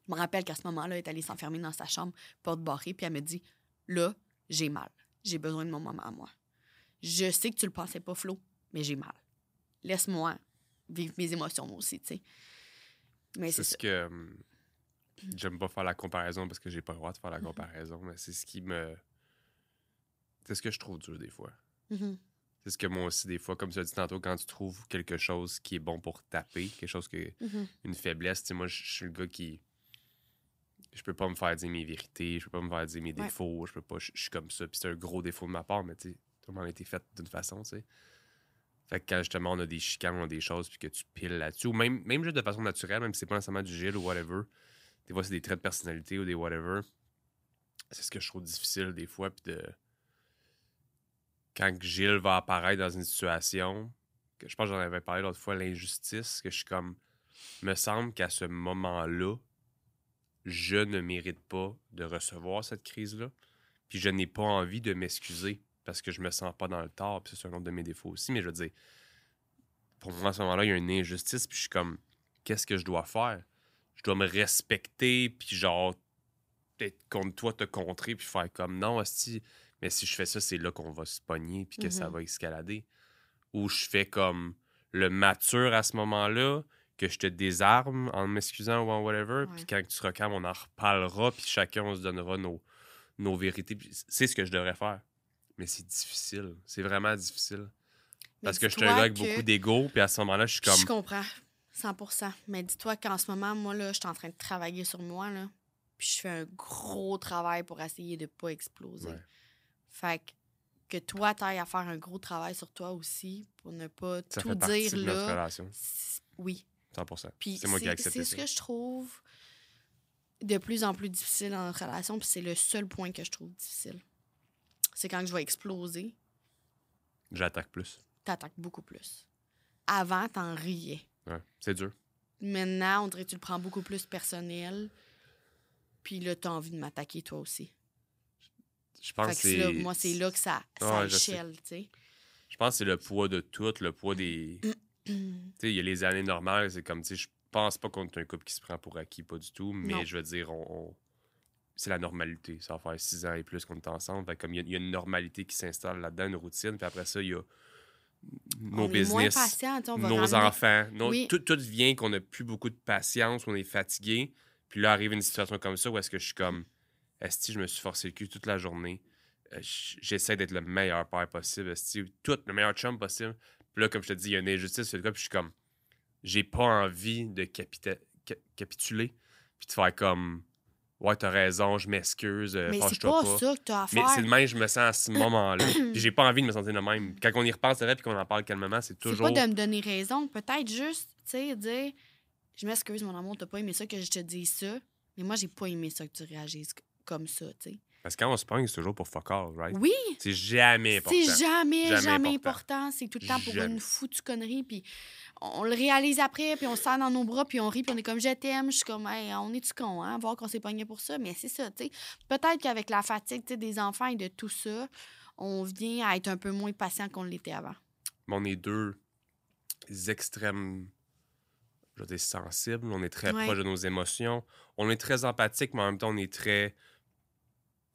Je me rappelle qu'à ce moment-là, elle est allée s'enfermer dans sa chambre, porte barrée, puis elle me dit Là, j'ai mal. J'ai besoin de mon maman à moi. Je sais que tu le pensais pas, Flo, mais j'ai mal. Laisse-moi vivre mes émotions, moi aussi, tu sais. Mais C'est ce ça. que. hum, J'aime pas faire la comparaison parce que j'ai pas le droit de faire la comparaison, mais c'est ce qui me. C'est ce que je trouve dur des fois. Mhm. C'est ce que moi aussi, des fois, comme tu as dit tantôt, quand tu trouves quelque chose qui est bon pour taper, quelque chose que. Mhm. une faiblesse, tu sais, moi, je suis le gars qui. Je peux pas me faire dire mes vérités, je peux pas me faire dire mes Ouais. défauts, je peux pas. Je suis comme ça, puis c'est un gros défaut de ma part, mais tu sais, tout le monde a été fait d'une façon, tu sais. Fait que quand justement on a des chicanes, on a des choses, puis que tu piles là-dessus, ou même, même juste de façon naturelle, même si c'est pas nécessairement du Gilles ou whatever, des fois c'est des traits de personnalité ou des whatever, c'est ce que je trouve difficile des fois, puis de. Quand Gilles va apparaître dans une situation, je pense que j'en avais parlé l'autre fois, l'injustice, que je suis comme. Me semble qu'à ce moment-là, je ne mérite pas de recevoir cette crise-là. Puis je n'ai pas envie de m'excuser parce que je me sens pas dans le tort. Puis c'est un autre de mes défauts aussi. Mais je veux dire, pour moi, à ce moment-là, il y a une injustice. Puis je suis comme, qu'est-ce que je dois faire? Je dois me respecter. Puis genre, peut-être contre toi, te contrer. Puis faire comme, non, hostie, mais si je fais ça, c'est là qu'on va se pogner. Puis que ça Mhm. va escalader. Ou je fais comme le mature à ce moment-là que je te désarme en m'excusant ou en whatever. Puis quand tu te recalmes, on en reparlera, puis chacun, on se donnera nos, nos vérités. C'est ce que je devrais faire. Mais c'est difficile. C'est vraiment difficile. Parce que je un gars avec que- beaucoup d'ego, puis à ce moment-là, je suis comme. Je comprends. 100% Mais dis-toi qu'en ce moment, moi, là, je suis en train de travailler sur moi, là. Puis je fais un gros travail pour essayer de pas exploser. Ouais. Fait que, que toi, t'ailles à faire un gros travail sur toi aussi pour ne pas Ça tout fait partie dire de notre là. relation. C'est- Oui. 100 Puis C'est moi qui ai accepté c'est ce que je trouve de plus en plus difficile dans notre relation. Puis c'est le seul point que je trouve difficile. C'est quand je vais exploser, J'attaque plus. t'attaques beaucoup plus. Avant, t'en riais. Ouais. C'est dur. Maintenant, on dirait que tu le prends beaucoup plus personnel. Puis là, t'as envie de m'attaquer toi aussi. Je pense que que là- moi, c'est là que ça, ça Ouais, échelle, tu sais. Je pense que c'est le poids de tout, le poids des. Tu sais, il y a les années normales, c'est comme, tu sais, je pense pas qu'on est un couple qui se prend pour acquis, pas du tout, mais Non. je veux dire, on, on- c'est la normalité. Ça va faire six ans et plus qu'on est ensemble. Fait comme il y, a- il y a une normalité qui s'installe là-dedans, une routine, puis après ça, il y a nos on business, patient, on va nos ramener- enfants. nos- Oui. tout, tout vient qu'on a plus beaucoup de patience, on est fatigué. Puis là, arrive une situation comme ça où est-ce que je suis comme, est je me suis forcé le cul toute la journée. Euh, J'essaie d'être le meilleur père possible, esti, tout le meilleur chum possible. Puis là, comme je te dis, il y a une injustice sur le cas, puis je suis comme, j'ai pas envie de capita- capituler, puis de faire comme, ouais, t'as raison, je m'excuse, euh, Mais c'est pas, pas. ça que t'as à Mais faire. c'est de même, je me sens à ce moment-là. Puis j'ai pas envie de me sentir de même. Quand on y repense, c'est vrai, puis qu'on en parle calmement, c'est C'est toujours. pas de me donner raison. Peut-être juste, tu sais, dire Je m'excuse, mon amour, t'as pas aimé ça que je te dise ça. Mais moi, j'ai pas aimé ça que tu réagisses comme ça, tu sais. Parce que quand on se pogne, c'est toujours pour fuck all, right? Oui, C'est jamais important. c'est jamais, Jamais jamais, important. important. C'est tout le temps pour Jamais. une foutue connerie. Puis on le réalise après, puis on se serre dans nos bras, puis on rit, puis on est comme je t'aime. Je suis comme, hey, on est-tu con, hein? Voir qu'on s'est pogné pour ça? Mais c'est ça, tu sais. Peut-être qu'avec la fatigue des enfants et de tout ça, on vient à être un peu moins patient qu'on l'était avant. Mais on est deux extrêmes, je veux dire, sensibles. On est très Ouais. proches de nos émotions. On est très empathique, mais en même temps, on est très.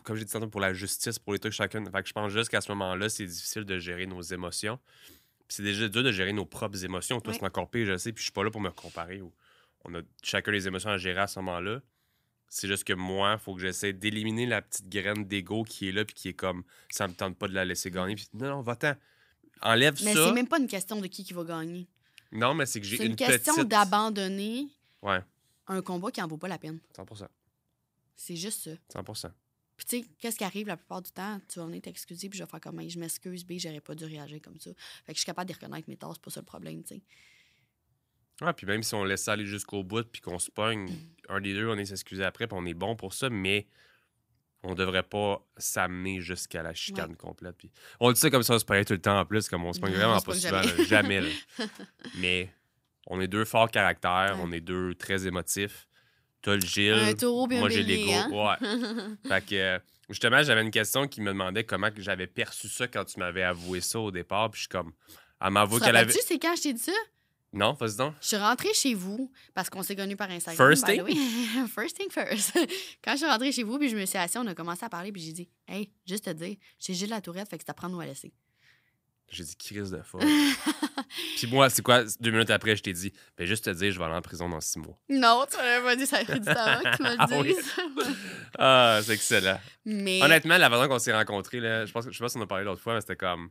Comme j'ai dit tantôt, pour la justice, pour les trucs chacun. Fait que je pense juste qu'à ce moment-là, c'est difficile de gérer nos émotions. Puis c'est déjà dur de gérer nos propres émotions. Toi, Ouais. c'est encore pire, je sais. Puis je suis pas là pour me comparer. On a chacun les émotions à gérer à ce moment-là. C'est juste que moi, il faut que j'essaie d'éliminer la petite graine d'ego qui est là, puis qui est comme, ça me tente pas de la laisser gagner. Puis non, non, va-t'en. Enlève Mais ça. c'est même pas une question de qui qui va gagner. Non, mais c'est que j'ai C'est une, une, question petite... d'abandonner Ouais, un combat qui en vaut pas la peine. 100%. C'est juste ça. 100%. Puis tu sais, qu'est-ce qui arrive la plupart du temps? Tu vas venir t'excuser, puis je vais faire comme, je m'excuse, B, j'aurais pas dû réagir comme ça. Fait que je suis capable de reconnaître mes torts, c'est pas ça le problème, tu sais. Ouais, puis même si on laisse ça aller jusqu'au bout, puis qu'on se pogne, un des deux, on est s'excuser après, puis on est bon pour ça, mais on devrait pas s'amener jusqu'à la chicane complète. Puis on dit ça comme ça, on se pogne tout le temps en plus, comme on se pogne vraiment pas souvent, jamais. là, jamais. là. mais on est deux forts caractères, Ouais. on est deux très émotifs. T'as le Gilles, Un taureau bien moi j'ai bélier, l'ego. hein? Ouais. Fait que, euh, justement, j'avais une question qui me demandait comment que j'avais perçu ça quand tu m'avais avoué ça au départ. Puis je suis comme, elle m'avoue Tu qu'elle avait. rappelles-tu, c'est quand je t'ai dit ça? Non, vas-y donc. Je suis rentrée chez vous parce qu'on s'est connus par Instagram. First by the thing? way. first thing first. Quand je suis rentrée chez vous, puis je me suis assise, on a commencé à parler, puis j'ai dit, hey, juste te dire, j'ai Gilles la tourette, fait que c'est à prendre ou à laisser. J'ai dit crise de folle. Puis moi, c'est quoi, deux minutes après, je t'ai dit, ben juste te dire, je vais aller en prison dans six mois. non, tu m'avais pas dit, ça a pris du temps que tu me Ah le dises. Ah, c'est excellent. Mais. Honnêtement, la façon qu'on s'est rencontrés, là, je pense je sais pas si on a parlé l'autre fois, mais c'était comme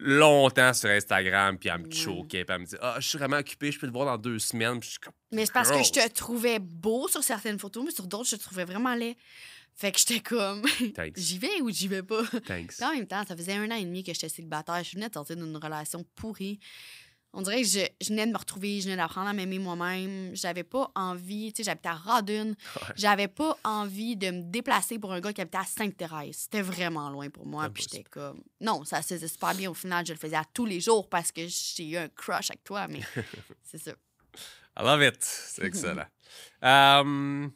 longtemps sur Instagram, puis elle me choquait, puis elle me dit Ah, je suis vraiment occupé, je peux te voir dans deux semaines. Puis je suis comme Mais c'est parce que je te trouvais beau sur certaines photos, mais sur d'autres, je te trouvais vraiment laid. Fait que j'étais comme, Thanks. j'y vais ou j'y vais pas? Thanks. Puis en même temps, ça faisait un an et demi que j'étais célibataire. Je venais de sortir d'une relation pourrie. On dirait que je, je venais de me retrouver, je venais d'apprendre à m'aimer moi-même. J'avais pas envie, tu sais, j'habitais à Radun. J'avais pas envie de me déplacer pour un gars qui habitait à Sainte-Thérèse. C'était vraiment loin pour moi. Puis j'étais comme. Non, ça se faisait super bien. Au final, je le faisais à tous les jours parce que j'ai eu un crush avec toi, mais c'est ça. I love it. C'est excellent. Euh,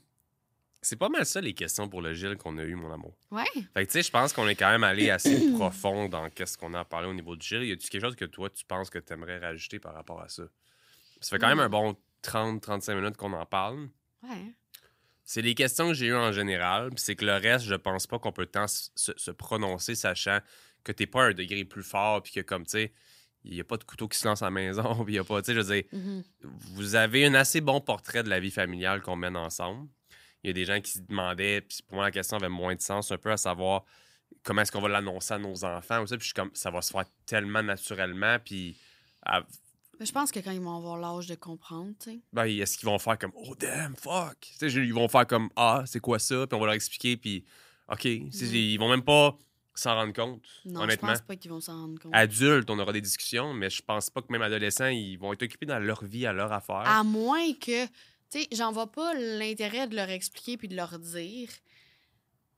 c'est pas mal ça, les questions pour le Gilles qu'on a eu, mon amour. Ouais. Fait que, tu sais, je pense qu'on est quand même allé assez profond dans qu'est-ce qu'on a parlé au niveau du Gilles. Y a-tu quelque chose que toi, tu penses que tu aimerais rajouter par rapport à ça? Ça fait quand même un bon 30-35 minutes qu'on en parle. Ouais. C'est les questions que j'ai eues en général. C'est que le reste, je pense pas qu'on peut tant se, se prononcer, sachant que t'es pas à un degré plus fort, puis que comme, tu sais, il n'y a pas de couteau qui se lance à la maison, puis il y a pas, tu sais, je veux dire, Mhm. vous avez un assez bon portrait de la vie familiale qu'on mène ensemble. Il y a des gens qui se demandaient, puis pour moi, la question avait moins de sens, un peu à savoir comment est-ce qu'on va l'annoncer à nos enfants. ou ça, Puis je suis comme, ça va se faire tellement naturellement, puis à- Mais je pense que quand ils vont avoir l'âge de comprendre, tu sais. ben, est-ce qu'ils vont faire comme, oh damn, fuck? Tu sais, je- ils vont faire comme, ah, c'est quoi ça? Puis on va leur expliquer, puis OK. Mhm. Ils vont même pas s'en rendre compte, Non, honnêtement. je pense pas qu'ils vont s'en rendre compte. Adultes, on aura des discussions, mais je pense pas que même adolescents, ils vont être occupés dans leur vie, à leur affaire. À moins que, tu sais, j'en vois pas l'intérêt de leur expliquer puis de leur dire.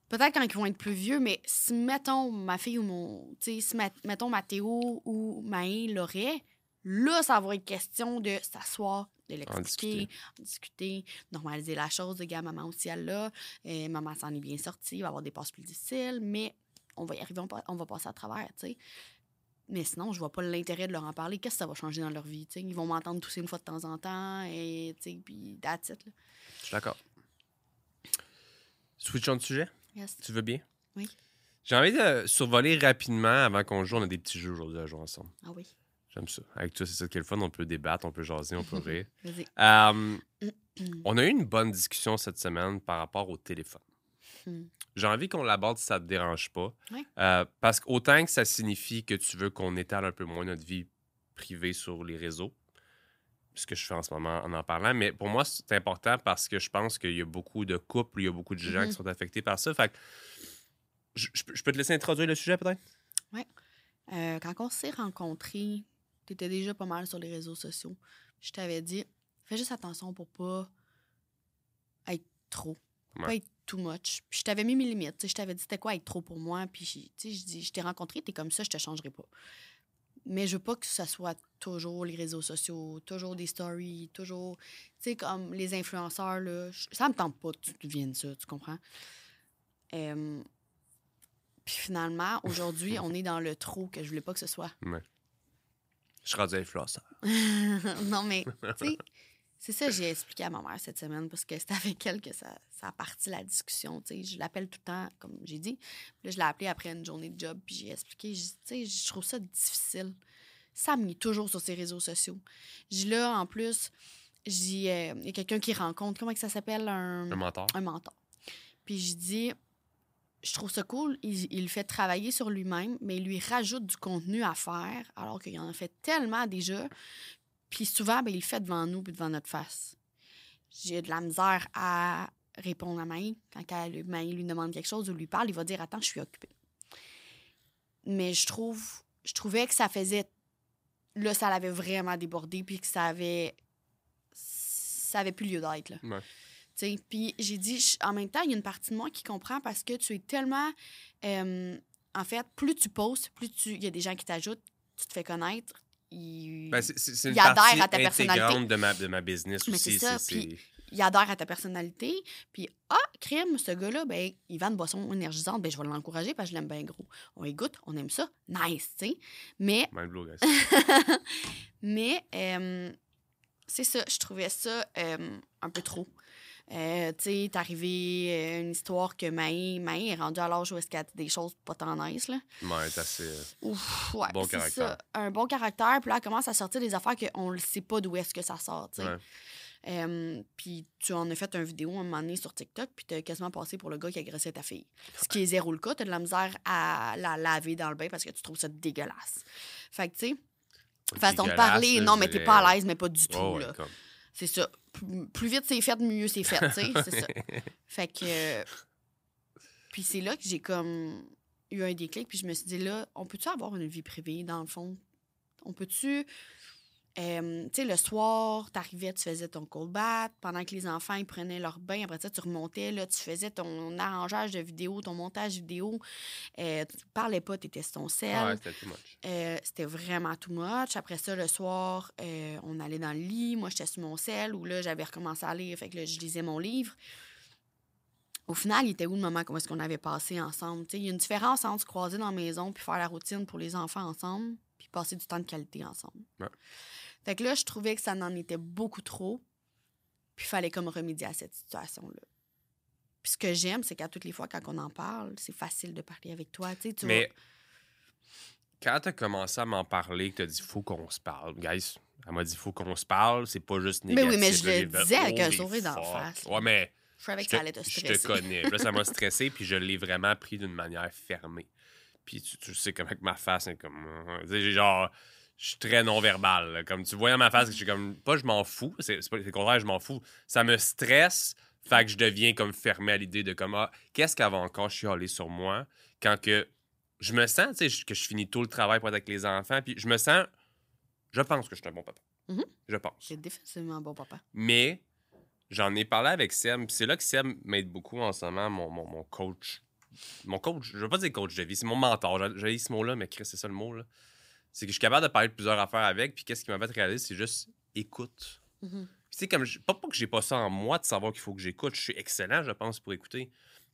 Peut-être quand ils vont être plus vieux, mais si, mettons, ma fille ou mon. Tu sais, si, met- mettons, Mathéo ou Maë l'aurait, là, ça va être question de s'asseoir, de l'expliquer, en discuter, normaliser la chose. Les gars, maman aussi, elle l'a. Euh, maman s'en est bien sortie, il va y avoir des passes plus difficiles, mais on va y arriver, on va passer à travers, tu sais. Mais sinon, je vois pas l'intérêt de leur en parler. Qu'est-ce que ça va changer dans leur vie? Ils vont m'entendre tousser une fois de temps en temps, et puis that's it. Là. Je suis d'accord. Switchons de sujet? Yes. Tu veux bien? Oui. J'ai envie de survoler rapidement avant qu'on joue. On a des petits jeux aujourd'hui à jouer ensemble. Ah oui. J'aime ça. Avec toi, c'est ça qui est le fun. On peut débattre, on peut jaser, on peut rire. Vas-y. Euh, on a eu une bonne discussion cette semaine par rapport au téléphone. Hmm. J'ai envie qu'on l'aborde si ça te dérange pas. Ouais. Euh, parce qu'autant que ça signifie que tu veux qu'on étale un peu moins notre vie privée sur les réseaux, ce que je fais en ce moment en en parlant, mais pour moi, c'est important parce que je pense qu'il y a beaucoup de couples, il y a beaucoup de gens qui sont affectés par ça. Fait que je, je peux- te laisser introduire le sujet peut-être? Euh, quand on s'est rencontrés, tu étais déjà pas mal sur les réseaux sociaux. Je t'avais dit, fais juste attention pour pas être trop. Ouais. Pas être too much. Puis je t'avais mis mes limites. Je t'avais dit c'était quoi être trop pour moi. Puis je dis, je t'ai rencontré, t'es comme ça, je te changerai pas. Mais je veux pas que ce soit toujours les réseaux sociaux, toujours des stories, toujours. Tu sais, comme les influenceurs, là. Ça me tente pas que tu deviennes ça, tu comprends? Euh, Puis finalement, aujourd'hui, on est dans le trop que je voulais pas que ce soit. Je suis rendu influenceur. non, mais, tu sais, c'est ça que j'ai expliqué à ma mère cette semaine parce que c'est avec elle que ça, ça a parti la discussion. Je l'appelle tout le temps, comme j'ai dit. Puis là, je l'ai appelé après une journée de job, puis j'ai expliqué. Je trouve ça difficile. Sam est toujours sur ses réseaux sociaux. J'ai là, en plus, j'ai euh, il y a quelqu'un qui rencontre, comment que ça s'appelle? Un, Un mentor. un mentor. Puis je dis, je trouve ça cool, il, il fait travailler sur lui-même, mais il lui rajoute du contenu à faire, alors qu'il en a fait tellement déjà. Puis souvent, ben, il le fait devant nous puis devant notre face. J'ai de la misère à répondre à Maï. Quand elle, Maï lui demande quelque chose ou lui parle, il va dire Attends, je suis occupé. Mais je trouve, je trouvais que ça faisait. Là, ça l'avait vraiment débordé, puis que ça avait. Ça avait plus lieu d'être. Ouais. Puis j'ai dit, en même temps, il y a une partie de moi qui comprend parce que tu es tellement. euh, en fait, plus tu postes, plus tu. Il y a des gens qui t'ajoutent, tu te fais connaître. Ils, Ben, c'est- une Il adhère partie à ta personnalité. de ma, de ma business Mais aussi. c'est ça, c'est- puis- ils adhèrent à ta personnalité. Puis, ah, crème, ce gars-là, ben, il vend une boisson énergisante, ben, je vais l'encourager parce que je l'aime bien gros. On y goûte, on aime ça. Nice, tu sais. Mais mais euh, c'est ça, je trouvais ça euh, un peu trop. Euh, tu sais, t'es arrivé euh, une histoire que Maï, Maï est rendue à l'âge où est-ce qu'elle a des choses pas tant nice, là. Ouais, assez. euh, Ouf, ouais, Bon caractère. ça. Un bon caractère, puis là, elle commence à sortir des affaires qu'on ne sait pas d'où est-ce que ça sort, tu sais. Ouais. Euh, puis tu en as fait une vidéo un moment donné sur TikTok, puis t'as quasiment passé pour le gars qui agressait ta fille. Ce qui est zéro le cas. T'as de la misère à la laver dans le bain parce que tu trouves ça dégueulasse. Fait que, tu sais, façon de parler, non, mais t'es pas à l'aise, mais pas du tout, Ouais, ouais, là. comme- C'est ça. Plus, vite c'est fait, mieux c'est fait, tu sais. C'est ça. Fait que, euh, Puis c'est là que j'ai comme eu un déclic, puis je me suis dit, là, on peut-tu avoir une vie privée, dans le fond? On peut-tu... euh, tu sais, le soir, t'arrivais, tu faisais ton cold bath. Pendant que les enfants, ils prenaient leur bain. Après ça, tu remontais, là, tu faisais ton arrangeage de vidéo, ton montage vidéo. Euh, tu parlais pas, t'étais sur ton sel. Ouais, c'était too much. Euh, c'était vraiment too much. Après ça, le soir, euh, on allait dans le lit. Moi, j'étais sur mon sel où là, j'avais recommencé à lire. Fait que là, je lisais mon livre. Au final, il était où le moment comment est-ce qu'on avait passé ensemble? Tu sais, Il y a une différence entre se croiser dans la maison puis faire la routine pour les enfants ensemble? Puis passer du temps de qualité ensemble. Ouais. Fait que là, je trouvais que ça en était beaucoup trop. Puis il fallait comme remédier à cette situation-là. Puis ce que j'aime, c'est qu'à toutes les fois, quand on en parle, c'est facile de parler avec toi. Tu tu Mais quand t'as commencé à m'en parler, que t'as dit faut qu'on se parle, guys, elle m'a dit faut qu'on se parle, c'est pas juste Mais négatif. oui, mais je là, le disais avec un sourire d'en face. Ouais, mais je savais que ça allait te te, je stresser. te connais. Là, ça m'a stressé, puis je l'ai vraiment pris d'une manière fermée. Puis tu, tu sais comment ma face est comme. euh, tu sais, j'ai genre. Je suis très non-verbal. Comme tu vois ma face, je suis comme. Pas je m'en fous. C'est le contraire, je m'en fous. Ça me stresse. Fait que je deviens comme fermé à l'idée de comme. ah, Qu'est-ce qu'elle va encore chialer sur moi quand que je me sens, tu sais, que je finis tout le travail pour être avec les enfants. Puis je me sens. Je pense que je suis un bon papa. Mhm. Je pense. C'est définitivement un bon papa. Mais j'en ai parlé avec Seb. C'est là que Seb m'aide beaucoup en ce moment, mon, mon, mon coach. Mon coach, je veux pas dire coach de vie, c'est mon mentor. J'ai- ce mot-là, mais Chris, c'est ça le mot. là. C'est que je suis capable de parler de plusieurs affaires avec. Puis qu'est-ce qui m'a fait réaliser, c'est juste écoute. Tu sais, comme je- pas, pas que j'ai pas ça en moi de savoir qu'il faut que j'écoute. Je suis excellent, je pense, pour écouter.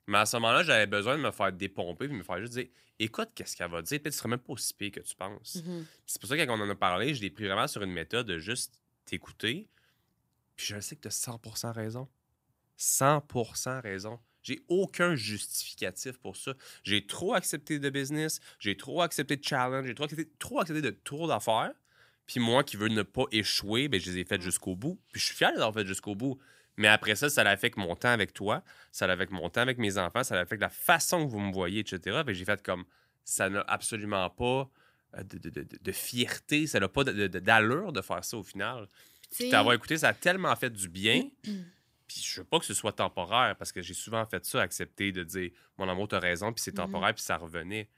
Mais à ce moment-là, j'avais besoin de me faire dépomper puis me faire juste dire écoute, qu'est-ce qu'elle va dire. Peut-être que tu même pas aussi pire que tu penses. Mhm. C'est pour ça que quand on en a parlé, je l'ai pris vraiment sur une méthode de juste t'écouter. Puis je sais que tu as 100% raison. 100% raison. J'ai aucun justificatif pour ça. J'ai trop accepté de business, j'ai trop accepté de challenge, j'ai trop accepté, trop accepté de trop d'affaires. Puis moi qui veux ne pas échouer, ben, je les ai faites jusqu'au bout. Puis je suis fier de les avoir faites jusqu'au bout. Mais après ça, ça l'affecte mon temps avec toi, ça l'affecte mon temps avec mes enfants, ça l'affecte la façon que vous me voyez, etc. Fait j'ai fait comme ça n'a absolument pas euh, de, de- de- de fierté, ça n'a pas d'allure de faire ça au final. Tu Puis t'avoir écouté, ça a tellement fait du bien. Puis je veux pas que ce soit temporaire parce que j'ai souvent fait ça, accepter de dire mon amour, t'as raison, puis c'est Mhm. temporaire, puis ça revenait.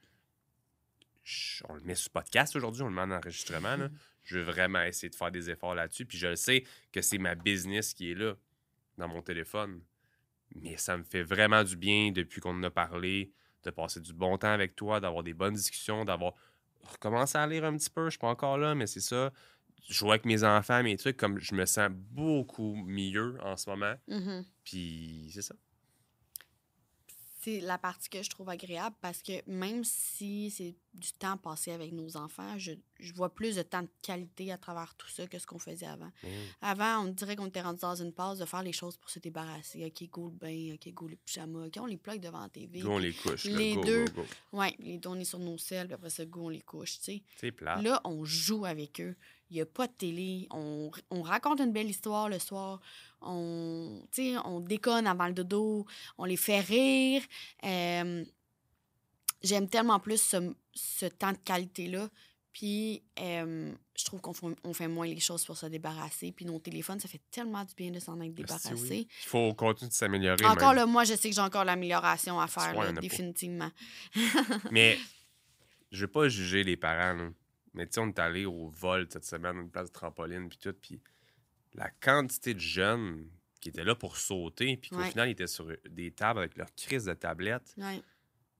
Je- on le met sur podcast aujourd'hui, on le met en enregistrement. là. Je veux vraiment essayer de faire des efforts là-dessus. Puis je le sais que c'est ma business qui est là, dans mon téléphone. Mais ça me fait vraiment du bien depuis qu'on en a parlé, de passer du bon temps avec toi, d'avoir des bonnes discussions, d'avoir recommencé à lire un petit peu. Je suis pas encore là, mais c'est ça. Jouer avec mes enfants, mes trucs, comme je me sens beaucoup mieux en ce moment. mhm. Puis c'est ça. c'est la partie que je trouve agréable parce que même si c'est du temps passé avec nos enfants, je, je vois plus de temps de qualité à travers tout ça que ce qu'on faisait avant. Mm. Avant, on dirait qu'on était rendu dans une passe de faire les choses pour se débarrasser. OK, go le bain, OK, go le pyjama, OK, on les plug devant la TV. Go, on les couche. les Go, deux. go, go. Ouais, les deux, on est sur nos selles, puis après ça, go, on les couche, tu sais. C'est plat. Là, on joue avec eux. Il n'y a pas de télé. On, on raconte une belle histoire le soir. On, on déconne avant le dodo. On les fait rire. Euh, J'aime tellement plus ce, ce temps de qualité-là. Puis, euh, je trouve qu'on fait, on fait moins les choses pour se débarrasser. Puis, nos téléphones, ça fait tellement du bien de s'en être débarrassé. oui. Il faut continuer de s'améliorer. Encore même. là, moi, je sais que j'ai encore l'amélioration à faire, là, définitivement. Mais je veux pas juger les parents. là. Mais tu sais, on est allé au vol cette semaine, une place de trampoline, puis tout. Puis la quantité de jeunes qui étaient là pour sauter, puis qu'au Ouais. final, ils étaient sur des tables avec leur crise de tablette, Ouais.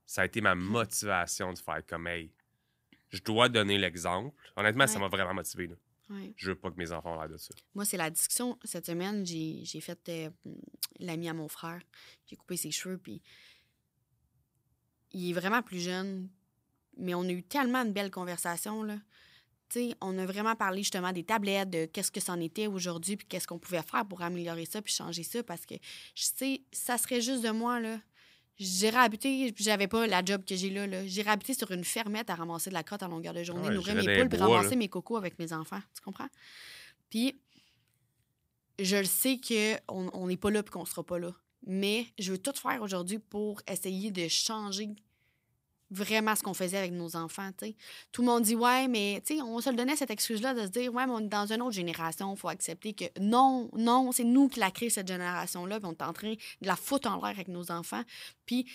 ça a été ma motivation de faire comme, hey, je dois donner l'exemple. Honnêtement, ça m'a vraiment motivé. Là. Ouais. Je veux pas que mes enfants aient l'air de ça. Moi, c'est la discussion. Cette semaine, j'ai j'ai fait euh, l'ami à mon frère. J'ai coupé ses cheveux, puis il est vraiment plus jeune. Mais on a eu tellement de belles conversations, là. On a vraiment parlé justement des tablettes, de qu'est-ce que c'en était aujourd'hui, puis qu'est-ce qu'on pouvait faire pour améliorer ça, puis changer ça, parce que, je sais, ça serait juste de moi, là. J'irais habiter, puis j'avais pas la job que j'ai là, là. J'irais habiter sur une fermette à ramasser de la crotte à longueur de journée, Ouais, nourrir mes poules, puis ramasser là. mes cocos avec mes enfants. Tu comprends? Puis, je le sais qu'on on n'est pas là puis qu'on sera pas là. Mais je veux tout faire aujourd'hui pour essayer de changer vraiment ce qu'on faisait avec nos enfants. Tout le monde dit Ouais, mais on se le donnait cette excuse-là de se dire Ouais, mais on est dans une autre génération, il faut accepter que non, non, c'est nous qui la créé cette génération-là, puis on est en train de la foutre en l'air avec nos enfants. Puis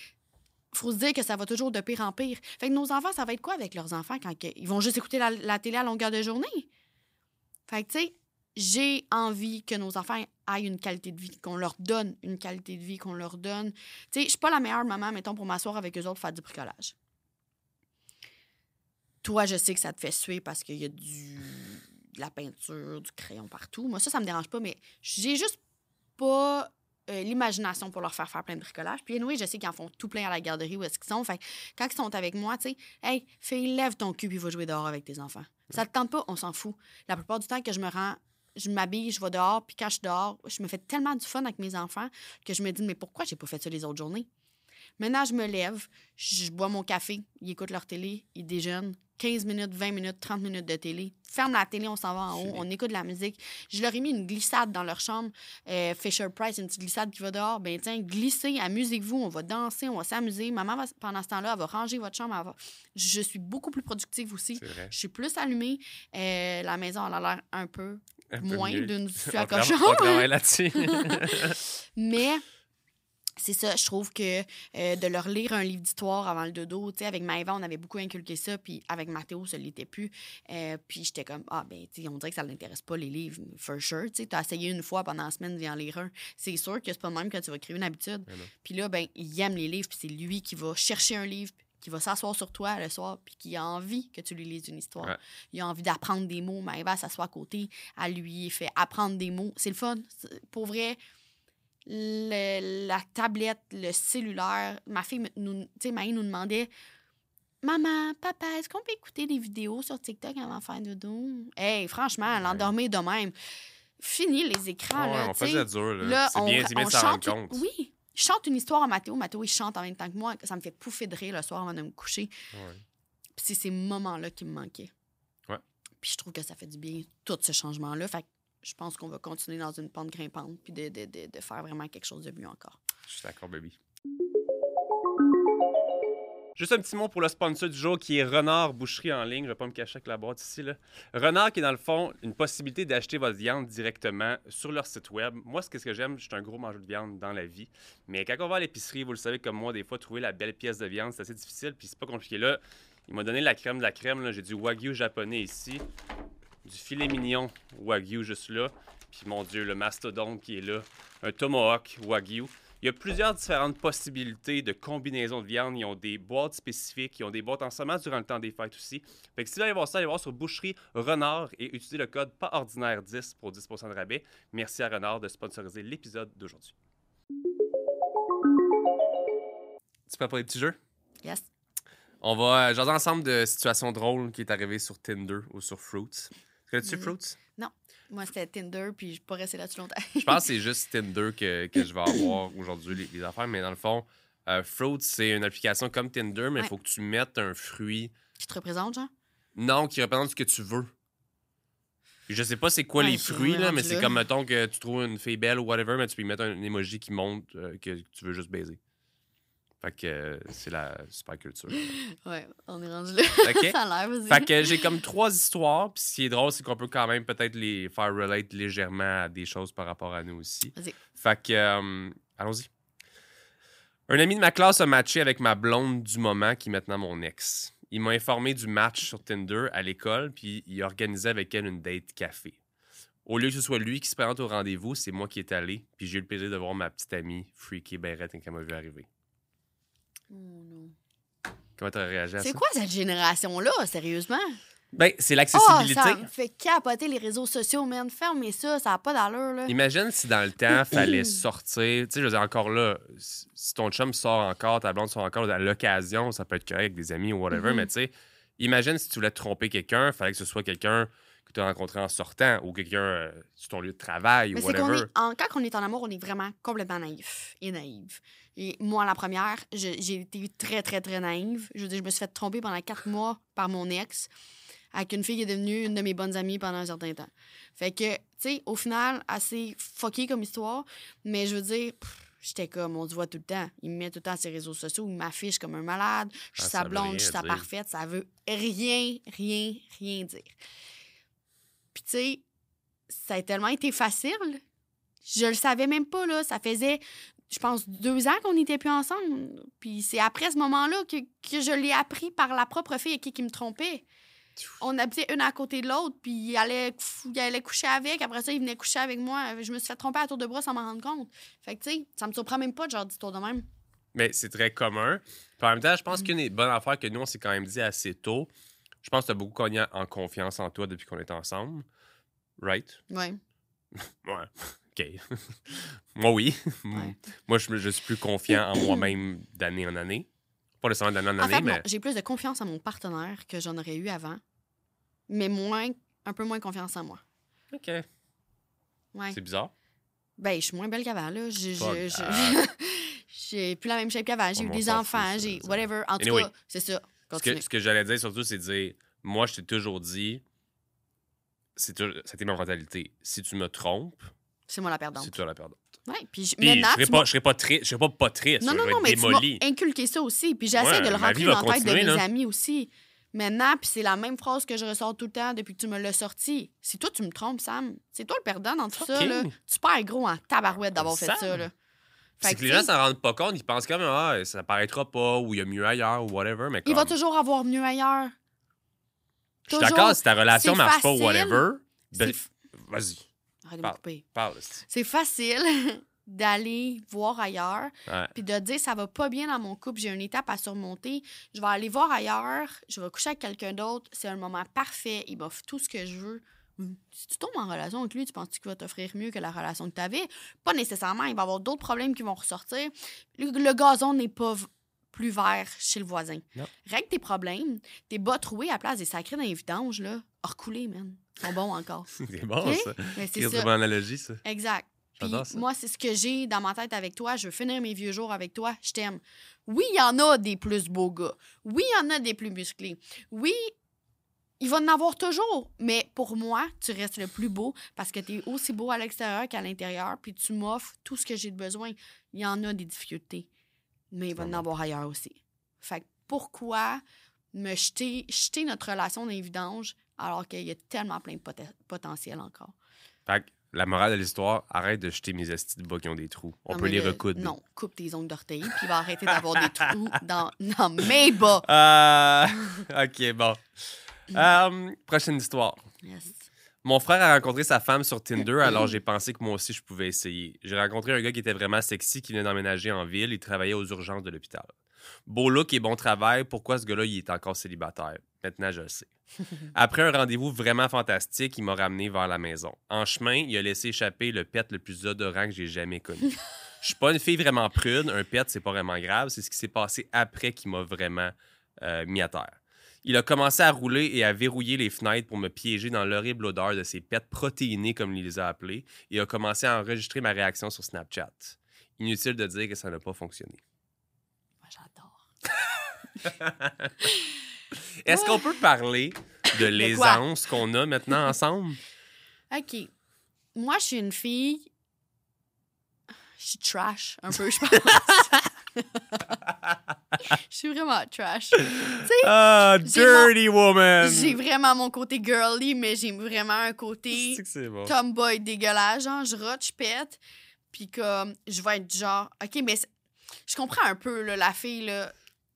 faut se dire que ça va toujours de pire en pire. Fait que nos enfants, ça va être quoi avec leurs enfants quand ils vont juste écouter la, la télé à longueur de journée? Fait que, tu sais, j'ai envie que nos enfants aient une qualité de vie, qu'on leur donne une qualité de vie, qu'on leur donne. Tu sais, je suis pas la meilleure maman, mettons, pour m'asseoir avec eux autres faire du bricolage. Toi, je sais que ça te fait suer parce qu'il y a du, de la peinture, du crayon partout. Moi, ça, ça me dérange pas, mais j'ai juste pas euh, l'imagination pour leur faire faire plein de bricolage. Puis, oui, je sais qu'ils en font tout plein à la garderie où est-ce qu'ils sont. Fait quand ils sont avec moi, tu sais, hey, fais lève ton cul puis va jouer dehors avec tes enfants. Ça te tente pas, on s'en fout. La plupart du temps que je me rends, je m'habille, je vais dehors, puis quand je suis dehors, je me fais tellement du fun avec mes enfants que je me dis, mais pourquoi j'ai pas fait ça les autres journées? Maintenant, je me lève, je bois mon café, ils écoutent leur télé, ils déjeunent. 15 minutes, 20 minutes, 30 minutes de télé. Ferme la télé, on s'en va en haut, on écoute de la musique. Je leur ai mis une glissade dans leur chambre. Euh, Fisher Price, une petite glissade qui va dehors. Ben tiens, glissez, amusez-vous, on va danser, on va s'amuser. Maman, va, pendant ce temps-là, elle va ranger votre chambre. va- Je suis beaucoup plus productive aussi. Je suis plus allumée. Euh, la maison, elle a l'air un peu Un peu moins d'une suie à cochon. là-dessus. Mais c'est ça, je trouve que euh, de leur lire un livre d'histoire avant le dodo, tu sais, avec Maëva, on avait beaucoup inculqué ça, puis avec Mathéo, ça ne l'était plus. Euh, puis j'étais comme, ah, ben, tu sais, on dirait que ça ne l'intéresse pas, les livres, for sure. Tu sais, tu as essayé une fois pendant la semaine d'y en lire un. C'est sûr que c'est pas le même quand tu vas créer une habitude. Puis là, ben, il aime les livres, puis c'est lui qui va chercher un livre, qui va s'asseoir sur toi le soir, puis qui a envie que tu lui lises une histoire. Ouais. Il a envie d'apprendre des mots. Maëva s'assoit à côté, elle lui fait apprendre des mots. C'est le fun. Pour vrai, le- la tablette, le cellulaire, ma fille, nous, tu sais, Maï nous demandait Maman, papa, est-ce qu'on peut écouter des vidéos sur TikTok avant de faire dodo? Hey, franchement, l'endormir de même. Fini les écrans. Ouais, là, on sais. faisait dur. là. Là, C'est on, bien, bien de s'en rendre compte. Oui, je chante une histoire à Mathéo. Mathéo, il chante en même temps que moi. Ça me fait pouffer de rire le soir avant de me coucher. Ouais. Puis c'est ces moments-là qui me manquaient. Ouais. Puis je trouve que ça fait du bien, tout ce changement-là. Fait je pense qu'on va continuer dans une pente grimpante puis de, de, faire vraiment quelque chose de mieux encore. Je suis d'accord, baby. Juste un petit mot pour le sponsor du jour qui est Renard Boucherie en ligne. Je vais pas me cacher avec la boîte ici. Là. Renard qui est dans le fond une possibilité d'acheter votre viande directement sur leur site web. Moi, ce que que j'aime, je suis un gros mangeur de viande dans la vie. Mais quand on va à l'épicerie, vous le savez comme moi, des fois, trouver la belle pièce de viande, c'est assez difficile. Puis c'est pas compliqué. Là, il m'a donné la crème de la crème. J'ai du Wagyu japonais ici. Du filet mignon Wagyu juste là. Puis mon Dieu, le mastodonte qui est là. Un tomahawk Wagyu. Il y a plusieurs différentes possibilités de combinaisons de viande. Ils ont des boîtes spécifiques, ils ont des boîtes en semence durant le temps des fêtes aussi. Fait que si vous allez voir ça, allez voir sur Boucherie Renard et utilisez le code pas ordinaire 10 pour 10% de rabais. Merci à Renard de sponsoriser l'épisode d'aujourd'hui. Tu peux pour les petits jeux? Yes. On va jaser ensemble de situations drôles qui est arrivée sur Tinder ou sur Fruits. Connais-tu Mhm. Fruits? Moi, c'était Tinder, puis je suis pas restée là-dessus longtemps. Je pense que c'est juste Tinder que, que je vais avoir aujourd'hui, les, les affaires. Mais dans le fond, euh, Fruits, c'est une application comme Tinder, mais il Ouais. faut que tu mettes un fruit, Qui te représente, genre? non, qui représente ce que tu veux. Je sais pas c'est quoi Ouais, les fruits, là, mais c'est comme, mettons, que tu trouves une fille belle ou whatever, mais tu peux y mettre un, emoji qui montre euh, que tu veux juste baiser. Fait que euh, c'est la super culture. Ouais, on est rendu là. OK? ça a l'air. Fait que j'ai comme trois histoires. Puis ce qui est drôle, c'est qu'on peut quand même peut-être les faire relate légèrement à des choses par rapport à nous aussi. Vas-y. Fait que, euh, allons-y. Un ami de ma classe a matché avec ma blonde du moment, qui est maintenant mon ex. Il m'a informé du match sur Tinder à l'école, puis il a organisé avec elle une date café. Au lieu que ce soit lui qui se présente au rendez-vous, c'est moi qui est allé, puis j'ai eu le plaisir de voir ma petite amie freaky Barrett quand elle m'a vu arriver. Oh, non. Comment t'as réagi à ça? C'est quoi cette génération-là, sérieusement? Ben, c'est Oh, l'accessibilité. ça me fait capoter les réseaux sociaux, man. Fermez ça, ça n'a pas d'allure, là. Imagine si dans le temps, fallait sortir. Tu sais, je veux dire, encore là, si ton chum sort encore, ta blonde sort encore à l'occasion, ça peut être correct avec des amis ou whatever, Mhm. mais tu sais, imagine si tu voulais tromper quelqu'un, fallait que ce soit quelqu'un que tu as rencontré en sortant ou quelqu'un euh, sur ton lieu de travail Mais ou whatever. est, en, quand on est en amour, on est vraiment complètement naïf et naïve. Et moi, la première, j'ai été très, très, très naïve. Je veux dire, je me suis fait tromper pendant quatre mois par mon ex avec une fille qui est devenue une de mes bonnes amies pendant un certain temps. Fait que, tu sais, au final, assez fucké comme histoire, mais je veux dire, j'étais comme, on se voit tout le temps. Il me met tout le temps sur les réseaux sociaux, il m'affiche comme un malade. Je suis Ah, sa blonde, je suis sa parfaite. Ça veut rien, rien, rien dire. Puis, tu sais, ça a tellement été facile. Je le savais même pas, là. Ça faisait je pense, deux ans qu'on n'était plus ensemble. Puis c'est après ce moment-là que, que je l'ai appris par la propre fille qui, qui me trompait. On habitait une à côté de l'autre, puis il allait, il allait coucher avec. Après ça, il venait coucher avec moi. Je me suis fait tromper à tour de bras sans m'en rendre compte. Fait que, tu sais, ça me surprend même pas de genre d'histoire de même. Mais c'est très commun. Puis en même temps, je pense qu'une des bonnes affaires que nous, on s'est quand même dit assez tôt, je pense que tu as beaucoup cogné en confiance en toi depuis qu'on est ensemble. Right? Ouais. Ouais. OK. moi, oui. Ouais. Moi, je, suis plus confiant en moi-même d'année en année. Pas nécessairement d'année en En année, fait, mais. j'ai plus de confiance en mon partenaire que j'en aurais eu avant, mais moins, un peu moins confiance en moi. OK. Ouais. C'est bizarre. Ben, je suis moins belle qu'avant, là. Je- Pas je-. J'ai plus la même shape qu'avant. J'ai eu des enfants, j'ai. Whatever. En tout Anyway. cas, c'est ça. Ce que, ce que j'allais dire surtout, c'est de dire moi, je t'ai toujours dit, c'est c'était ma mentalité. Si tu me trompes, C'est moi la perdante. c'est toi la perdante. Ouais, puis je- Puis je serais pas, m'as- je serais pas, tri- je serais pas, pas triste. Non, non, non, mais tu démoli. inculqué ça aussi. Puis j'essaie Ouais, de le rentrer dans la tête de mes là. amis aussi. Maintenant, puis c'est la même phrase que je ressors tout le temps depuis que tu me l'as sorti. Si toi, tu me trompes, Sam, c'est toi le perdant dans tout ça. Là. Tu perds gros en tabarouette d'avoir fait ça. Là. C'est que, les gens s'en rendent pas compte, ils pensent comme ah, ça paraîtra pas, ou il y a mieux ailleurs, ou whatever. Mais il va toujours avoir mieux ailleurs. Je suis d'accord, si ta relation marche pas, facile. whatever, C'est ben, vas-y, Arrête de me couper. parle. C'est facile d'aller voir ailleurs, puis de dire ça va pas bien dans mon couple, j'ai une étape à surmonter, je vais aller voir ailleurs, je vais coucher avec quelqu'un d'autre, c'est un moment parfait, il m'offre tout ce que je veux. Hum, Si tu tombes en relation avec lui, tu penses qu'il va t'offrir mieux que la relation que tu avais? Pas nécessairement, il va y avoir d'autres problèmes qui vont ressortir. Le, le gazon n'est pas plus vert chez le voisin. Non. Règle tes problèmes, tes bas troués à la place des sacrés dans les vidanges, là, recouler, man. Ils sont bons encore. C'est bon, Ok? ça. C'est une bonne analogie, ça. Exact. Puis moi, c'est ce que j'ai dans ma tête avec toi. Je veux finir mes vieux jours avec toi. Je t'aime. Oui, il y en a des plus beaux gars. Oui, il y en a des plus musclés. Oui, il va en avoir toujours. Mais pour moi, tu restes le plus beau parce que tu es aussi beau à l'extérieur qu'à l'intérieur. Puis tu m'offres tout ce que j'ai de besoin. Il y en a des difficultés. Mais il va en avoir ailleurs aussi. Fait que pourquoi me jeter, jeter notre relation vidanges alors qu'il y a tellement plein de poten- potentiel encore? Fait que la morale de l'histoire, arrête de jeter mes estis de bas qui ont des trous. On Non, peut les le- recoudre. Non, coupe tes ongles d'orteil, puis il va arrêter d'avoir des trous dans, dans mes bas. Ah, ok, bon. Euh, prochaine histoire. Yes. Mon frère a rencontré sa femme sur Tinder, alors j'ai pensé que moi aussi je pouvais essayer. J'ai rencontré un gars qui était vraiment sexy, qui venait d'emménager en ville, il travaillait aux urgences de l'hôpital. Beau look et bon travail, pourquoi ce gars-là il est encore célibataire? Maintenant je le sais. Après un rendez-vous vraiment fantastique, il m'a ramené vers la maison. En chemin, il a laissé échapper le pet le plus odorant que j'ai jamais connu. Je suis pas une fille vraiment prude, un pet c'est pas vraiment grave, c'est ce qui s'est passé après qui m'a vraiment euh, mis à terre. Il a commencé à rouler et à verrouiller les fenêtres pour me piéger dans l'horrible odeur de ses pets protéinés, comme il les a appelés, et a commencé à enregistrer ma réaction sur Snapchat. Inutile de dire que ça n'a pas fonctionné. Moi, j'adore. Est-ce qu'on peut parler de l'aisance qu'on a maintenant ensemble? OK. Moi, je suis une fille. Je suis trash, un peu, je pense. Je suis vraiment trash. Ah, J'ai dirty woman! J'ai vraiment mon côté girly, mais j'ai vraiment un côté bon. tomboy dégueulasse. Genre, je rote, je pète. Puis comme, je vais être genre... OK, mais je comprends un peu, là, la fille, là.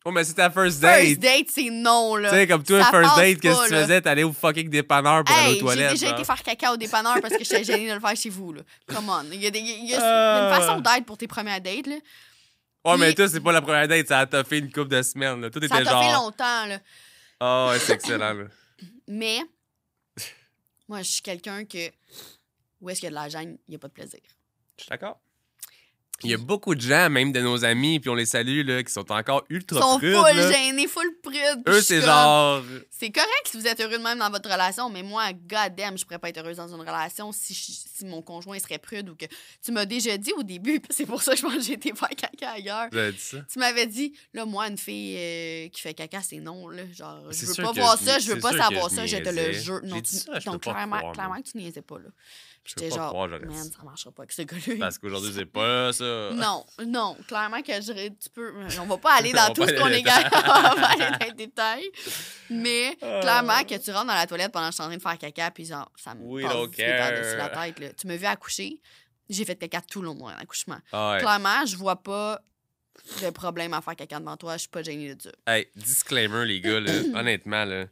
Oh, mais c'est ta first date! First date, c'est non, là. Tu sais, comme toi, Ça first date, qu'est-ce que tu faisais? T'allais au fucking dépanneur pour aller Hey, aux j'ai toilettes. déjà genre. été faire caca au dépanneur parce que j'étais gênée de le faire chez vous, là. Come on. Il y a, des- il y a- il y a Ah. une façon d'être pour tes premières dates, là. Ouais, mais toi, c'est pas la première date, ça a toffé une couple de semaines. Là. Tout Ça était t'a fait genre. longtemps, là. Ah, ouais, c'est excellent. Là. Mais, moi, je suis quelqu'un que... Où est-ce qu'il y a de la gêne, il n'y a pas de plaisir. Je suis d'accord. Il y a beaucoup de gens, même de nos amis, puis on les salue, là, qui sont encore Ils ultra sont prudes. full là. gênés, full prudes. Eux, c'est genre. C'est correct si vous êtes heureux de même dans votre relation, mais moi, god damn, je pourrais pas être heureuse dans une relation si, je- si mon conjoint serait prude ou que... Tu m'as déjà dit au début, c'est pour ça que je pense que j'ai été faire caca ailleurs. Dit ça? Tu m'avais dit, là, moi, une fille euh, qui fait caca, c'est non, là. Genre, je veux pas voir ça, je veux pas savoir ça, je te le jure. Non, tu- donc, pas clairement, clairement que tu niaisais pas, là. J'étais genre, croire, man, ça marchera pas avec ce gars-là. Parce qu'aujourd'hui, c'est pas ça. Non, non, clairement que je, tu peux. On va pas aller dans tout ce qu'on est capable. On va aller dans les détails. Mais Ah. clairement que tu rentres dans la toilette pendant que je suis en train de faire caca, puis genre, ça me We passe par-dessus la tête. Là. Tu m'as vu accoucher. J'ai fait caca tout le long de mon accouchement. Ah ouais. Clairement, je vois pas de problème à faire caca devant toi. Je suis pas gênée de ça. Hey, disclaimer, les gars, là, honnêtement, là,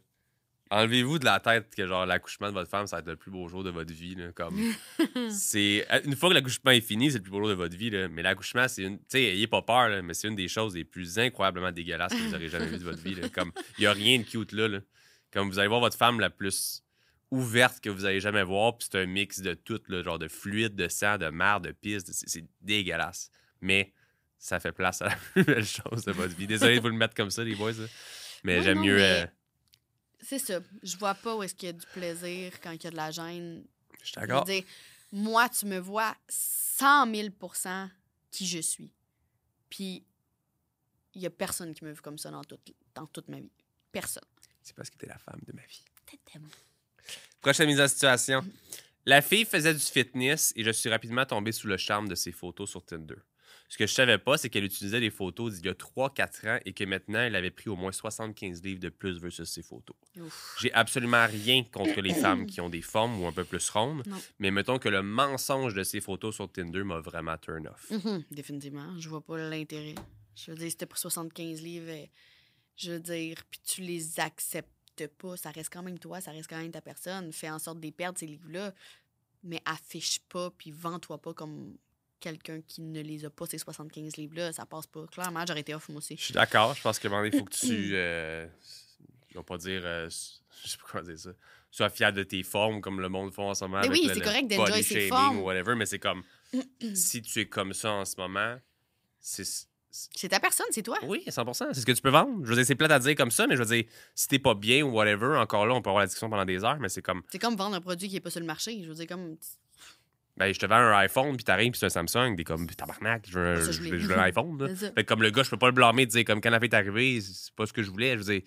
enlevez-vous de la tête que genre l'accouchement de votre femme, ça va être le plus beau jour de votre vie. Là, comme, c'est Une fois que l'accouchement est fini, c'est le plus beau jour de votre vie. Là, mais l'accouchement, c'est une. Tu sais, ayez pas peur, là, mais c'est une des choses les plus incroyablement dégueulasses que vous aurez jamais vues de votre vie. là. Comme, il y a rien de cute là, là. Comme vous allez voir votre femme la plus ouverte que vous allez jamais voir, puis c'est un mix de tout, là, genre de fluide, de sang, de merde, de pisse. de- C'est dégueulasse. Mais ça fait place à la plus belle chose de votre vie. Désolé de vous le mettre comme ça, les boys. Mais j'aime mieux. mais- euh, C'est ça. Je vois pas où est-ce qu'il y a du plaisir quand il y a de la gêne. Je suis d'accord. moi, tu me vois 100 000% qui je suis. Puis, il y a personne qui me vu comme ça dans toute, dans toute ma vie. Personne. C'est parce que t'es la femme de ma vie. T'es tellement- Prochaine mise en situation. La fille faisait du fitness et je suis rapidement tombé sous le charme de ses photos sur Tinder. Ce que je savais pas, c'est qu'elle utilisait des photos d'il y a 3-4 ans et que maintenant, elle avait pris au moins 75 livres de plus versus ses photos. J'ai absolument rien contre les femmes qui ont des formes ou un peu plus rondes, Non. mais mettons que le mensonge de ces photos sur Tinder m'a vraiment turn off. Mhm, définitivement. Je vois pas l'intérêt. Je veux dire, si t'as pris 75 livres, euh, je veux dire, puis tu les acceptes pas, ça reste quand même toi, ça reste quand même ta personne. Fais en sorte de les perdre, ces livres-là, mais affiche pas, puis vends-toi pas comme quelqu'un qui ne les a pas, ces 75 livres-là. Ça passe pas. Clairement, j'aurais été off, moi aussi. Je suis d'accord. Je pense que il faut que tu. Euh, je vais pas dire. euh, je sais pas comment dire ça. Sois fier de tes formes comme le monde font en ce moment. Mais avec oui, c'est correct d'enjoy ses formes. ou whatever, mais c'est comme. si tu es comme ça en ce moment, c'est. c'est- C'est ta personne, c'est toi. Oui, 100 C'est ce que tu peux vendre. Je veux dire, c'est plate à dire comme ça, mais je veux dire, si t'es pas bien ou whatever, encore là, on peut avoir la discussion pendant des heures, mais c'est comme. C'est comme vendre un produit qui est pas sur le marché. Je veux dire, comme. Ben, je te vends un iPhone, puis t'arrives, puis c'est un Samsung, t'es comme, tabarnak, je veux, un- Ça, je je l'ai. veux- je veux un iPhone. là. Fait que comme le gars, je peux pas le blâmer de dire, comme quand la fille est arrivée, c'est pas ce que je voulais. Je veux dire,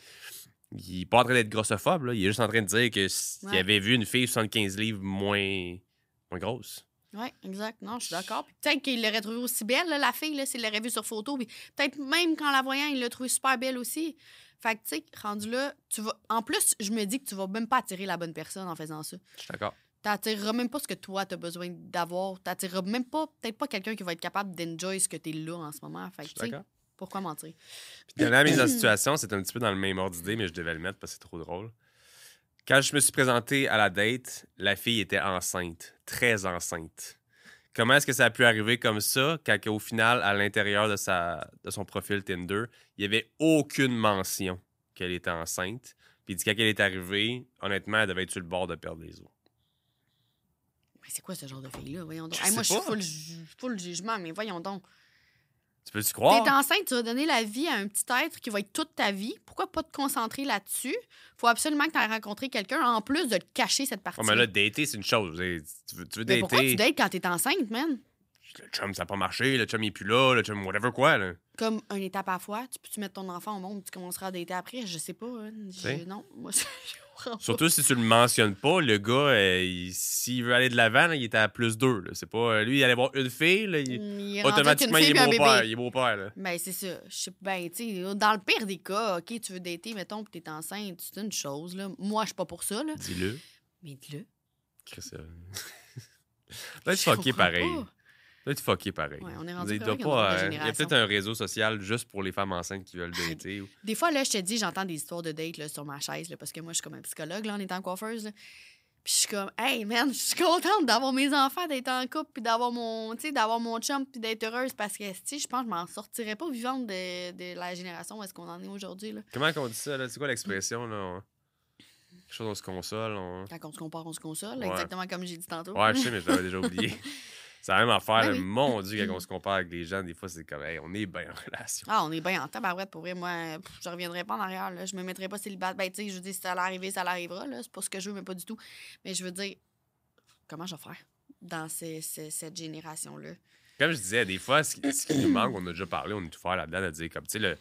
il est pas en train d'être grossophobe, là. Il est juste en train de dire que s'il Ouais. avait vu une fille 75 livres moins, moins grosse. Oui, exact. Non, je suis d'accord. Peut-être qu'il l'aurait trouvée aussi belle, là, la fille, s'il l'aurait vue sur photo. Peut-être même qu'en la voyant, il l'a trouvée super belle aussi. Fait que, tu sais, rendu là, tu vas. En plus, je me dis que tu vas même pas attirer la bonne personne en faisant ça. Je suis d'accord. T'attireras même pas ce que toi, t'as besoin d'avoir. T'attireras même pas, peut-être pas quelqu'un qui va être capable d'enjoy ce que t'es là en ce moment. Fait que, pourquoi mentir? Puis dernière mise en situation, c'est un petit peu dans le même ordre d'idée, mais je devais le mettre parce que c'est trop drôle. Quand je me suis présenté à la date, la fille était enceinte, très enceinte. Comment est-ce que ça a pu arriver comme ça quand au final, à l'intérieur de, sa, de son profil Tinder, il n'y avait aucune mention qu'elle était enceinte? Puis il dit quand elle est arrivée, honnêtement, elle devait être sur le bord de perdre les os. C'est quoi ce genre de fille-là? Voyons donc. Je Hey, moi, je suis full, ju- full jugement, mais voyons donc. Tu peux-tu T'es croire? enceinte, tu vas donner la vie à un petit être qui va être toute ta vie. Pourquoi pas te concentrer là-dessus? Faut absolument que tu aies rencontré quelqu'un en plus de te cacher cette partie. Oh, mais là, dater, c'est une chose. Tu veux, tu veux mais pourquoi tu dater. dates quand t'es enceinte, man? Le chum, ça n'a pas marché. Le chum, il est plus là. Le chum, whatever quoi. Là. Comme une étape à la fois, tu peux-tu mettre ton enfant au monde, tu commenceras à dater après? Je sais pas. hein. Je-. Non, moi, je. Surtout si tu le mentionnes pas, le gars, euh, il- s'il veut aller de l'avant, là, il est à plus deux. C'est pas. euh, Lui, il allait voir une fille, là, il- Il est rendu automatiquement, avec il une est fille beau-père. Il est beau-père. Ben, c'est ça. Je sais ben, tu sais, dans le pire des cas, OK, tu veux dater, mettons, que t'es enceinte, c'est une chose, là. Moi, je suis pas pour ça, là. Dis-le. Mais dis-le. Être Je fucké comprends pareil. pas. Doit être fucké pareil. Ouais, on est rendu pas, euh, Il y a peut-être un réseau social juste pour les femmes enceintes qui veulent dater. ou- Des fois, là, je te dis, j'entends des histoires de date là, sur ma chaise, là, parce que moi, je suis comme un psychologue là, en étant coiffeuse. là. Puis je suis comme, hey man, je suis contente d'avoir mes enfants, d'être en couple, puis d'avoir mon, d'avoir mon chum, puis d'être heureuse, parce que, tu je pense que je m'en sortirais pas vivante de, de la génération où est-ce qu'on en est aujourd'hui. Comment on dit ça, là? C'est quoi l'expression, là? Quelque chose, on se console. on- Quand on se compare, on se console, Ouais. exactement comme j'ai dit tantôt. Ouais, je sais, mais je l'avais déjà oublié. C'est la même affaire. Ben oui. Mon Dieu, quand on se compare avec les gens, des fois, c'est comme, hey, on est bien en relation. Ah, on est bien en tabarouette pour vrai. Moi, pff, je reviendrai pas en arrière. Là. Je me mettrai pas célibataire. Ben, tu sais, je veux dire, si ça allait arriver, ça l'arrivera. C'est pas ce que je veux, mais pas du tout. Mais je veux dire, comment je vais faire dans ces- ces- cette génération-là? Comme je disais, des fois, ce qui, ce qui nous manque, on a déjà parlé, on est tout faire là-dedans, de dire, comme, tu sais, le,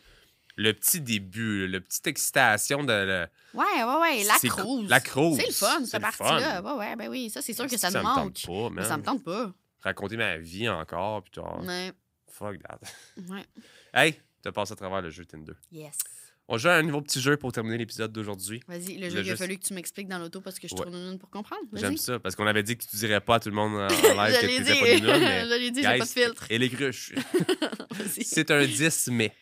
le petit début, le petite excitation de. le- Ouais, ouais, ouais. La cruise. la. C'est le fun, cette partie-là. Ouais, ouais, ben oui. Ça, c'est sûr que ça, me nous manque. tente pas, mais ça me tente pas. Raconter ma vie encore, puis genre, Ouais, fuck that. ouais. Hey, Tu passes à travers le jeu Tinder. Yes. On joue à un nouveau petit jeu pour terminer l'épisode d'aujourd'hui. Vas-y, le Le jeu, il jeu, a fallu que tu m'expliques dans l'auto parce que je Ouais. tourne une pour comprendre. J'aime ça parce qu'on avait dit que tu dirais pas à tout le monde en live que tu dit, pas nuls, mais dit, j'ai pas de filtre. Et les cruches. C'est un 10 mai.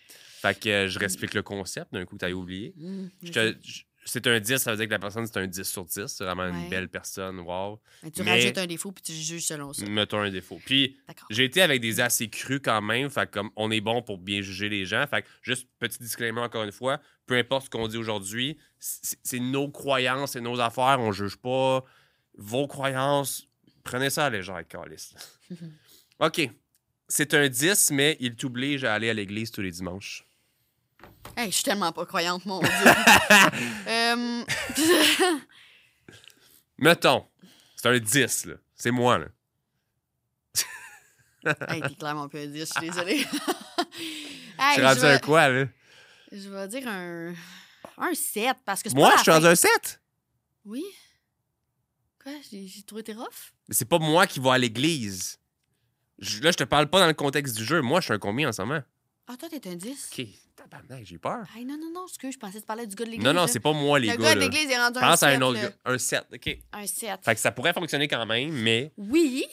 Fait que euh, je réexplique le concept d'un coup, t'as oublié. Mmh, Je te- je- c'est un 10, ça veut dire que la personne, c'est un 10 sur 10. C'est vraiment Ouais. une belle personne. Wow. Mais tu mais- rajoutes un défaut puis tu juges selon ça. Mettons un défaut. Puis, j'ai été avec des assez crus quand même. Fait comme on est bon pour bien juger les gens. Fait que juste petit disclaimer encore une fois. Peu importe ce qu'on dit aujourd'hui, c'est nos croyances, c'est nos affaires. On juge pas vos croyances. Prenez ça à légère, Calis. OK. C'est un 10, mais il t'oblige à aller à l'église tous les dimanches. Hey, je suis tellement pas croyante, mon Dieu. Euh, Mettons, c'est un 10, là. C'est moi, là. hey, t'es clairement pas un 10, je suis désolée. Je hey, suis je, rendu vais, un quoi, là? je vais dire un, un 7 parce que c'est Moi, pas je suis rendu un 7. Oui? Quoi? J'ai j'ai trouvé tes rough? Mais c'est pas moi qui vais à l'église. Je- Là, je te parle pas dans le contexte du jeu. Moi, je suis un combien en ce moment? Ah, toi, t'es un 10? OK. Tabarnak, j'ai peur. Hey, non, non, non, excuse, je pensais que tu parlais du gars de l'église. Non, non, c'est pas moi, les Le gars. gars de l'église est rendu un Pense 7. à un autre gars. Un 7, OK. Un 7. Fait que ça pourrait fonctionner quand même, mais Oui,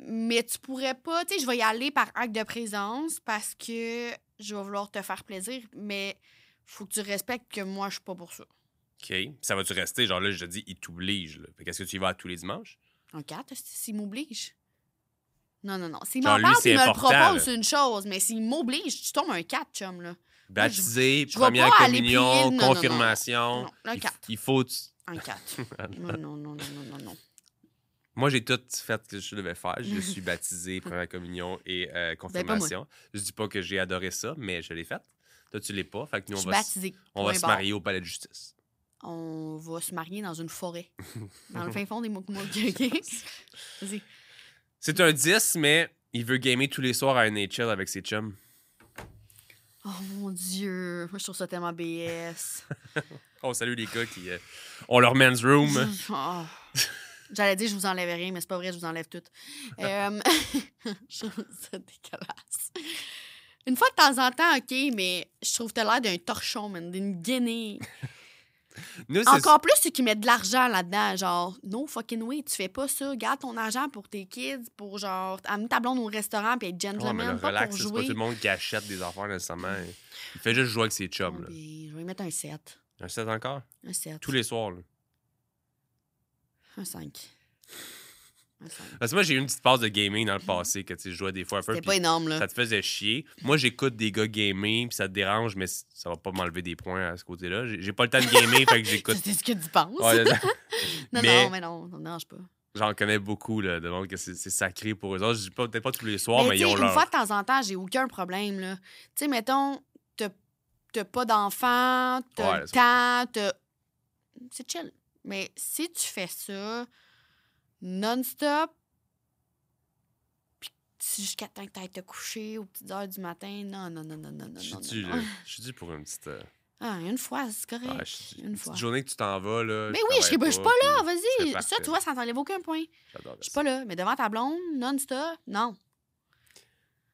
mais tu pourrais pas. Tu sais, je vais y aller par acte de présence parce que je vais vouloir te faire plaisir, mais faut que tu respectes que moi, je suis pas pour ça. OK. Ça va-tu rester? Genre là, je te dis, il t'oblige. Fait qu'est-ce que tu y vas à tous les dimanches? Un 4, s'il m'oblige. Non, non, non. S'il m'en parle et me le propose, c'est une chose, mais s'il m'oblige, tu tombes un 4, chum, là. Baptisé, je première communion, non, non, confirmation. non. Non, un Il- quatre. Il faut... Un 4. non, non, non, non, non, non. Moi, j'ai tout fait ce que je devais faire. Je suis baptisé, première communion et euh, Ben, confirmation. je dis pas que j'ai adoré ça, mais je l'ai fait. Toi, tu l'es pas. Fait que nous, on suis va, on va se marier au palais de justice. On va se marier dans une forêt. dans le fin fond des Moukmouk, OK? Vas-y. C'est un 10, mais il veut gamer tous les soirs à NHL avec ses chums. Oh mon Dieu, moi je trouve ça tellement BS. Oh, salut les gars qui euh, ont leur men's room. Oh. J'allais dire je vous enlève rien, mais c'est pas vrai, je vous enlève tout. Euh, je trouve ça dégueulasse. Une fois de temps en temps, OK, mais je trouve que t'as l'air d'un torchon, d'une guinée. Nous, Encore plus ceux qui mettent de l'argent là-dedans, genre, no fucking way, tu fais pas ça. Garde ton argent pour tes kids, pour genre, amener ta blonde au restaurant puis être Ouais, mais gentleman, pas relax, pour c'est pas tout le monde qui achète des affaires nécessairement. Il fait juste jouer avec ses chums. Là. je vais y mettre un 7. Un 7 encore? Un 7. Tous les soirs. Là. Un 5. Un 5. Parce que moi, j'ai eu une petite phase de gaming dans le passé que je jouais des fois un peu. C'était pas énorme, là. Ça te faisait chier. Moi, j'écoute des gars gamer, puis ça te dérange, mais ça va pas m'enlever des points à ce côté-là. J'ai pas le temps de gamer, fait que j'écoute. C'est ce que tu penses. Ouais, là, non, mais- non, mais non, ça me dérange pas. J'en connais beaucoup, là, de monde que c'est sacré pour eux autres. Je dis pas, peut-être pas tous les soirs, mais mais, ils ont une leur. fois de temps en temps, j'ai aucun problème, là. Tu sais, mettons, t'as pas d'enfant, t'as Ouais, le temps, t'as... C'est chill. Mais si tu fais ça non-stop, puis jusqu'à temps que t'ailles te coucher aux petites heures du matin, non, non, non, non, non, non, Je suis dû pour une petite. euh, Ah, une fois, c'est correct. je une une fois. petite journée que tu t'en vas, là. Mais je oui, je pas- suis pas là, vas-y. Ça, tu vois, ça t'enlève aucun point. Je suis pas là, mais devant ta blonde, non-stop, non.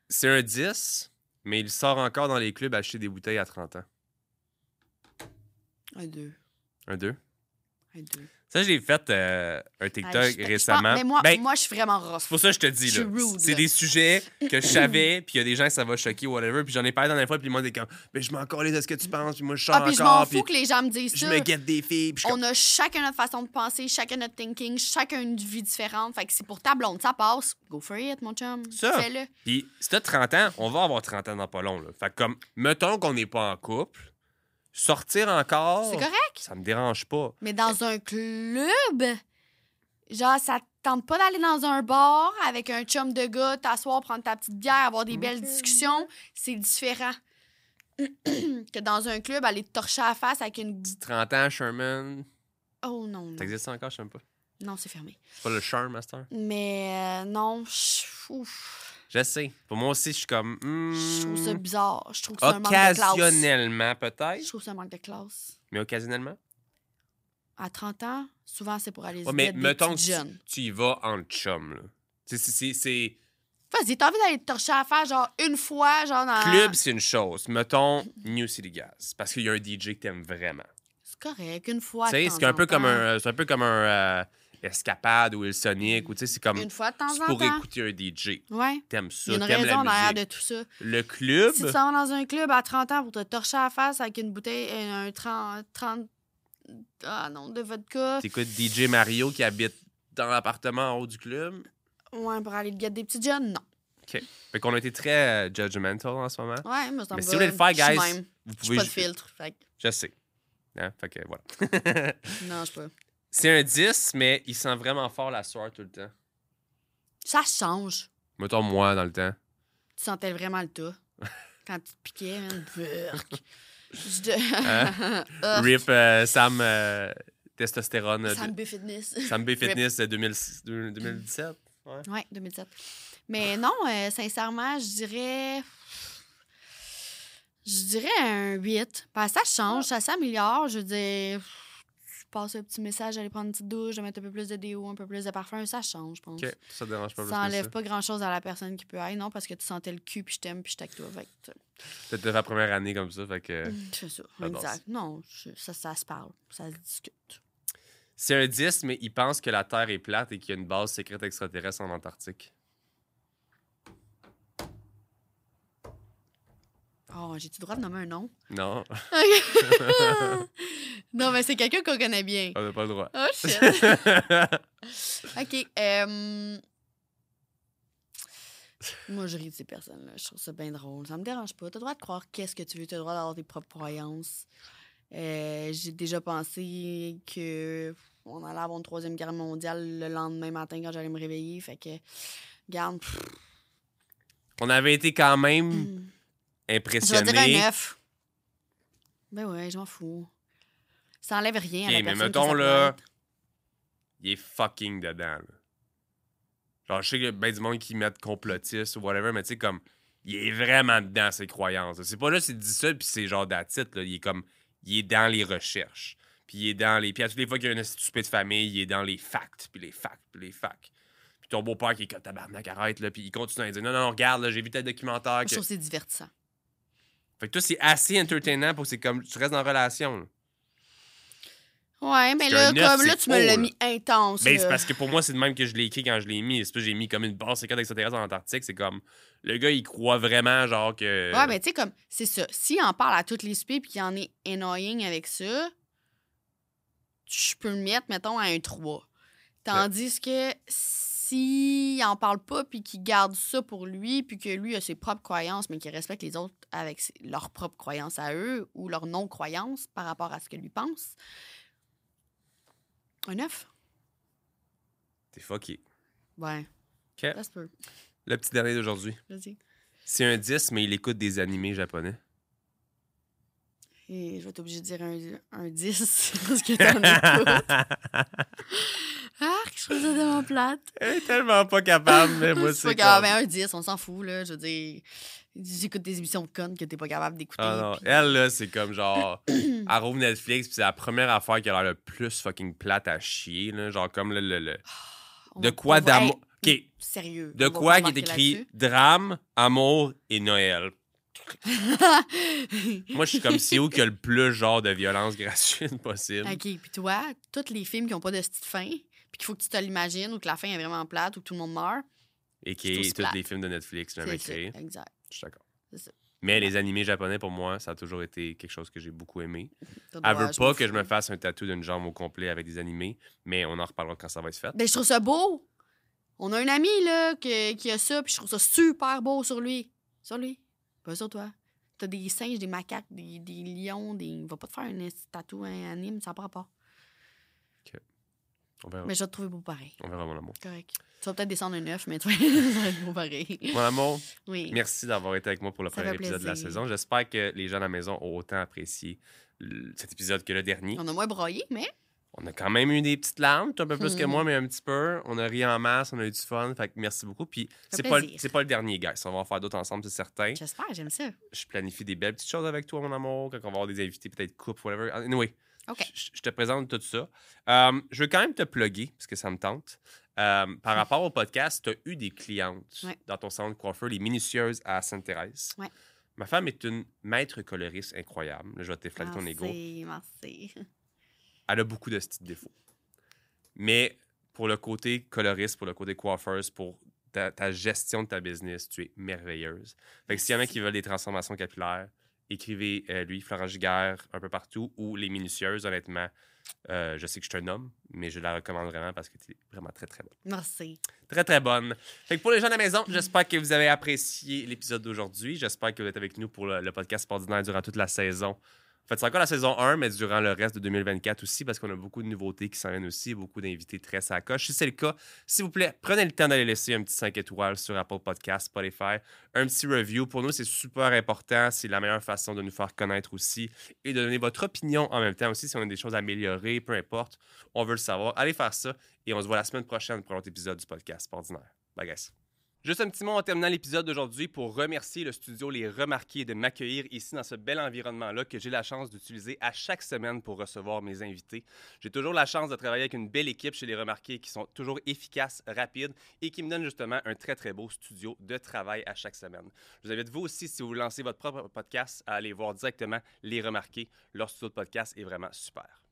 C'est un 10, mais il sort encore dans les clubs acheter des bouteilles à 30 ans. Un deux. Un 2. Un deux. Ça, j'ai fait euh, un TikTok je- je récemment. pense- mais moi, Ben, moi, je suis vraiment rough. C'est pour ça que je te dis, Je là. suis rude, C'est des sujets que je savais, puis il y a des gens que ça va choquer, whatever. Puis j'en ai parlé dans la fois, puis le monde est comme, mais je m'en calais de ce que tu penses, puis moi, je sors Ah, puis je m'en fous que les gens me disent je ça. me guette des filles, puis je On a chacun notre façon de penser, chacun notre thinking, chacun une vie différente. Fait que c'est pour ta blonde, ça passe. Go for it, mon chum. Ça. Fais-le. Puis si t'as 30 ans, on va avoir 30 ans dans pas long, là. Fait que comme, mettons qu'on n'est pas en couple, sortir encore, C'est correct. ça me dérange pas. Mais dans un club, genre, ça te tente pas d'aller dans un bar avec un chum de gars, t'asseoir, prendre ta petite bière, avoir des belles discussions, c'est différent. que dans un club, aller te torcher à la face avec une. 30 ans, Sherman, Oh non, non. t'existes encore, je sais pas. Non, c'est fermé. C'est pas le Charm, Master? Mais euh, non, je ouf, Je sais. Pour moi aussi, je suis comme. hmm, je trouve ça bizarre. Je trouve que c'est un manque de classe. Occasionnellement, Je peut-être, trouve que c'est un manque de classe. mais occasionnellement? À 30 ans, souvent, c'est pour aller se Ouais, mais des mettons que tu, y vas en chum, là. C'est- Vas-y, t'as envie d'aller te torcher à faire, genre, une fois, genre, dans... Club, c'est une chose. Mettons New City Gas. Parce qu'il y a un DJ que t'aimes vraiment. C'est correct, une fois Tu sais, c'est un peu comme un, c'est un peu comme un euh, Escapade ou Il Sonic. Ou tu sais, c'est comme. Une fois de temps C'est en pour temps. écouter un DJ. Ouais. T'aimes Il ça, y a une t'aimes raison la derrière musique. de tout ça. Le club, Si tu s'en vas dans un club à 30 ans pour te torcher à la face avec une bouteille, euh, un 30, 30 ah non, de vodka, t'écoutes DJ Mario qui habite dans l'appartement en haut du club? ouais, pour aller te guetter des petits jeunes, non. Fait qu'on a été très euh, judgmental en ce moment. Ouais, mais me Mais si vous voulez le faire, guys. Vous J'ai pouvez. pas de filtre. Fait Je sais. Hein? Fait que voilà. non, je pas. C'est un 10, mais il sent vraiment fort la soirée tout le temps. Ça change. Mettons moi dans le temps. Tu sentais vraiment le tas. Quand tu te piquais, man. Hein? Rip euh, Sam euh, Testostérone. Sam B Fitness. Sam B Fitness de 2000 de 2017. Ouais. Ouais, 2007. Mais non, euh, sincèrement, je dirais. Je dirais un 8. Parce que ça change, ça s'améliore. Je veux dire, je passe un petit message, aller prendre une petite douche, de mettre un peu plus de déo, un peu plus de parfum, ça change, je pense. Ok, ça dérange pas Ça enlève pas grand chose à la personne qui peut être, non, parce que tu sentais le cul, puis je t'aime, puis je avec toi. Fait la première année comme ça. Fait que... mm, c'est ça, exact. Non, je- ça, ça se parle, ça se discute. C'est un 10, mais il pense que la Terre est plate et qu'il y a une base secrète extraterrestre en Antarctique. Oh, j'ai-tu le droit de nommer un nom? Non, non, mais c'est quelqu'un qu'on connaît bien. on n'a pas le droit. Oh shit! OK. euh, Moi, je ris de ces personnes-là. Je trouve ça bien drôle. Ça me dérange pas. T'as le droit de croire qu'est-ce que tu veux. T'as le droit d'avoir tes propres croyances. Euh, J'ai déjà pensé que on allait avoir une troisième guerre mondiale le lendemain matin quand j'allais me réveiller. Fait que, garde, On avait été quand même je vais dire un impressionnés. 9. Ben ouais, je m'en fous. Ça enlève rien à la mais personne que mettons, ça là. Il est fucking dedans. là. Genre, je sais qu'il y a ben du monde qui mettent complotiste ou whatever, mais tu sais, comme, il est vraiment dedans ses croyances. C'est pas là, c'est dit ça, puis c'est genre d'attitude, là. Il est comme, il est dans les recherches. Puis il est dans les. Puis à toutes les fois qu'il y a une stupide de famille, il est dans les facts, puis les facts, puis les facts. Puis ton beau-père qui est comme tabarnak, arrête, là. Puis il continue à dire non, non, regarde, là, j'ai vu tel documentaire. Je Que... trouve que c'est divertissant. Fait que toi, c'est assez entertainant pour que c'est comme, tu restes en relation. là. Ouais, mais là, comme là, tu me l'as mis intense. Ben, c'est parce que pour moi, c'est de même que je l'ai écrit quand je l'ai mis. C'est j'ai mis comme une base secrète extraterrestre en Antarctique. C'est comme, le gars, il croit vraiment, genre, que. Ouais, mais tu sais, comme, c'est ça. S'il en parle à toutes les spies puis qu'il en est annoying avec ça, je peux le mettre, mettons, à un 3. Tandis que s'il en parle pas puis qu'il garde ça pour lui puis que lui a ses propres croyances mais qu'il respecte les autres avec leurs propres croyances à eux ou leurs non-croyances par rapport à ce que lui pense, un 9. T'es fucké. Ouais, OK. ça se peut. Le petit dernier d'aujourd'hui. Vas-y. C'est un 10, mais il écoute des animés japonais. Et je vais être obligée de dire un, un 10 parce que t'en écoutes. Ah, je trouve ça tellement plate. Elle est tellement pas capable, mais moi, c'est pas grave, mais un 10, on s'en fout, là. Je veux dire, j'écoute des émissions de connes que t'es pas capable d'écouter. Ah non, elle, là, c'est comme genre. elle rouvre Netflix, puis c'est la première affaire qui a l'air le plus fucking plate à chier, là. Genre, comme le. le- le- On De quoi va- d'amour. Hey, OK. Sérieux. De quoi qui est écrit drame, amour et Noël. Moi, je suis comme CEO qui a le plus genre de violence gratuite possible? OK, puis toi, tous les films qui ont pas de petite fin, puis qu'il faut que tu te l'imagines, ou que la fin est vraiment plate, ou que tout le monde meurt, Et qui C'est est tous les films de Netflix c'est ça. créés. Exact. Je suis d'accord. Mais les animés japonais, pour moi, ça a toujours été quelque chose que j'ai beaucoup aimé. Elle veut pas que je me fasse un tatou d'une jambe au complet avec des animés, mais on en reparlera quand ça va être fait. Ben, je trouve ça beau. On a un ami, là, qui a ça, puis je trouve ça super beau sur lui. Sur lui. Pas sur toi. T'as des singes, des macaques, des, des lions, des... Il va pas te faire un tatou un anime, ça n'a pas. On verra. Mais je vais te trouver beau pareil. On verra, mon amour. Correct. Tu vas peut-être descendre un 9, mais toi, ça va être beau pareil. Mon amour, Oui. merci d'avoir été avec moi pour le Ça premier épisode de la saison. J'espère que les gens à la maison ont autant apprécié cet épisode que le dernier. On a moins broyé, mais On a quand même eu des petites larmes, un peu plus que Mhm. moi, mais un petit peu. On a ri en masse, on a eu du fun. Fait que merci beaucoup. Puis c'est pas, le- pas le dernier, guys. On va en faire d'autres ensemble, c'est certain. j'espère, j'aime ça. Je planifie des belles petites choses avec toi, mon amour, quand on va avoir des invités, peut-être couple, whatever. Anyway, Je, je te présente tout ça. Euh, je veux quand même te plugger, parce que ça me tente. Euh, par rapport au podcast, tu as eu des clientes Ouais. dans ton salon de coiffeur, les minutieuses à Sainte-Thérèse. Ouais. Ma femme est une maître coloriste incroyable. Là, je vais te flatter ton ego. Merci, merci. Elle a beaucoup de petits défauts. Mais pour le côté coloriste, pour le côté coiffeuse, pour ta, ta gestion de ta business, tu es merveilleuse. Fait que s'il y en a qui veulent des transformations capillaires, écrivez euh, lui, Florent Giguère, un peu partout, ou les minutieuses, honnêtement. euh, je sais que je suis un homme, mais je la recommande vraiment parce que tu es vraiment très, très bonne. Merci. Très, très bonne. Fait que pour les gens à la maison, j'espère que vous avez apprécié l'épisode d'aujourd'hui. J'espère que vous êtes avec nous pour le, le podcast ordinaire durant toute la saison. Fait, c'est encore la saison 1, mais durant le reste de 2024 aussi, parce qu'on a beaucoup de nouveautés qui s'en viennent aussi, beaucoup d'invités très sacoches. Si c'est le cas, s'il vous plaît, prenez le temps d'aller laisser un petit 5 étoiles sur Apple Podcast, Spotify, un petit review. Pour nous, c'est super important. C'est la meilleure façon de nous faire connaître aussi et de donner votre opinion en même temps aussi. Si on a des choses à améliorer, peu importe, on veut le savoir. Allez faire ça et on se voit la semaine prochaine pour un autre épisode du podcast Ordinaire. Bye, guys. Juste un petit mot en terminant l'épisode d'aujourd'hui pour remercier le studio Les Remarqués de m'accueillir ici dans ce bel environnement-là que j'ai la chance d'utiliser à chaque semaine pour recevoir mes invités. J'ai toujours la chance de travailler avec une belle équipe chez Les Remarqués qui sont toujours efficaces, rapides et qui me donnent justement un très très beau studio de travail à chaque semaine. Je vous invite vous aussi, si vous lancez votre propre podcast, à aller voir directement Les Remarqués. Leur studio de podcast est vraiment super.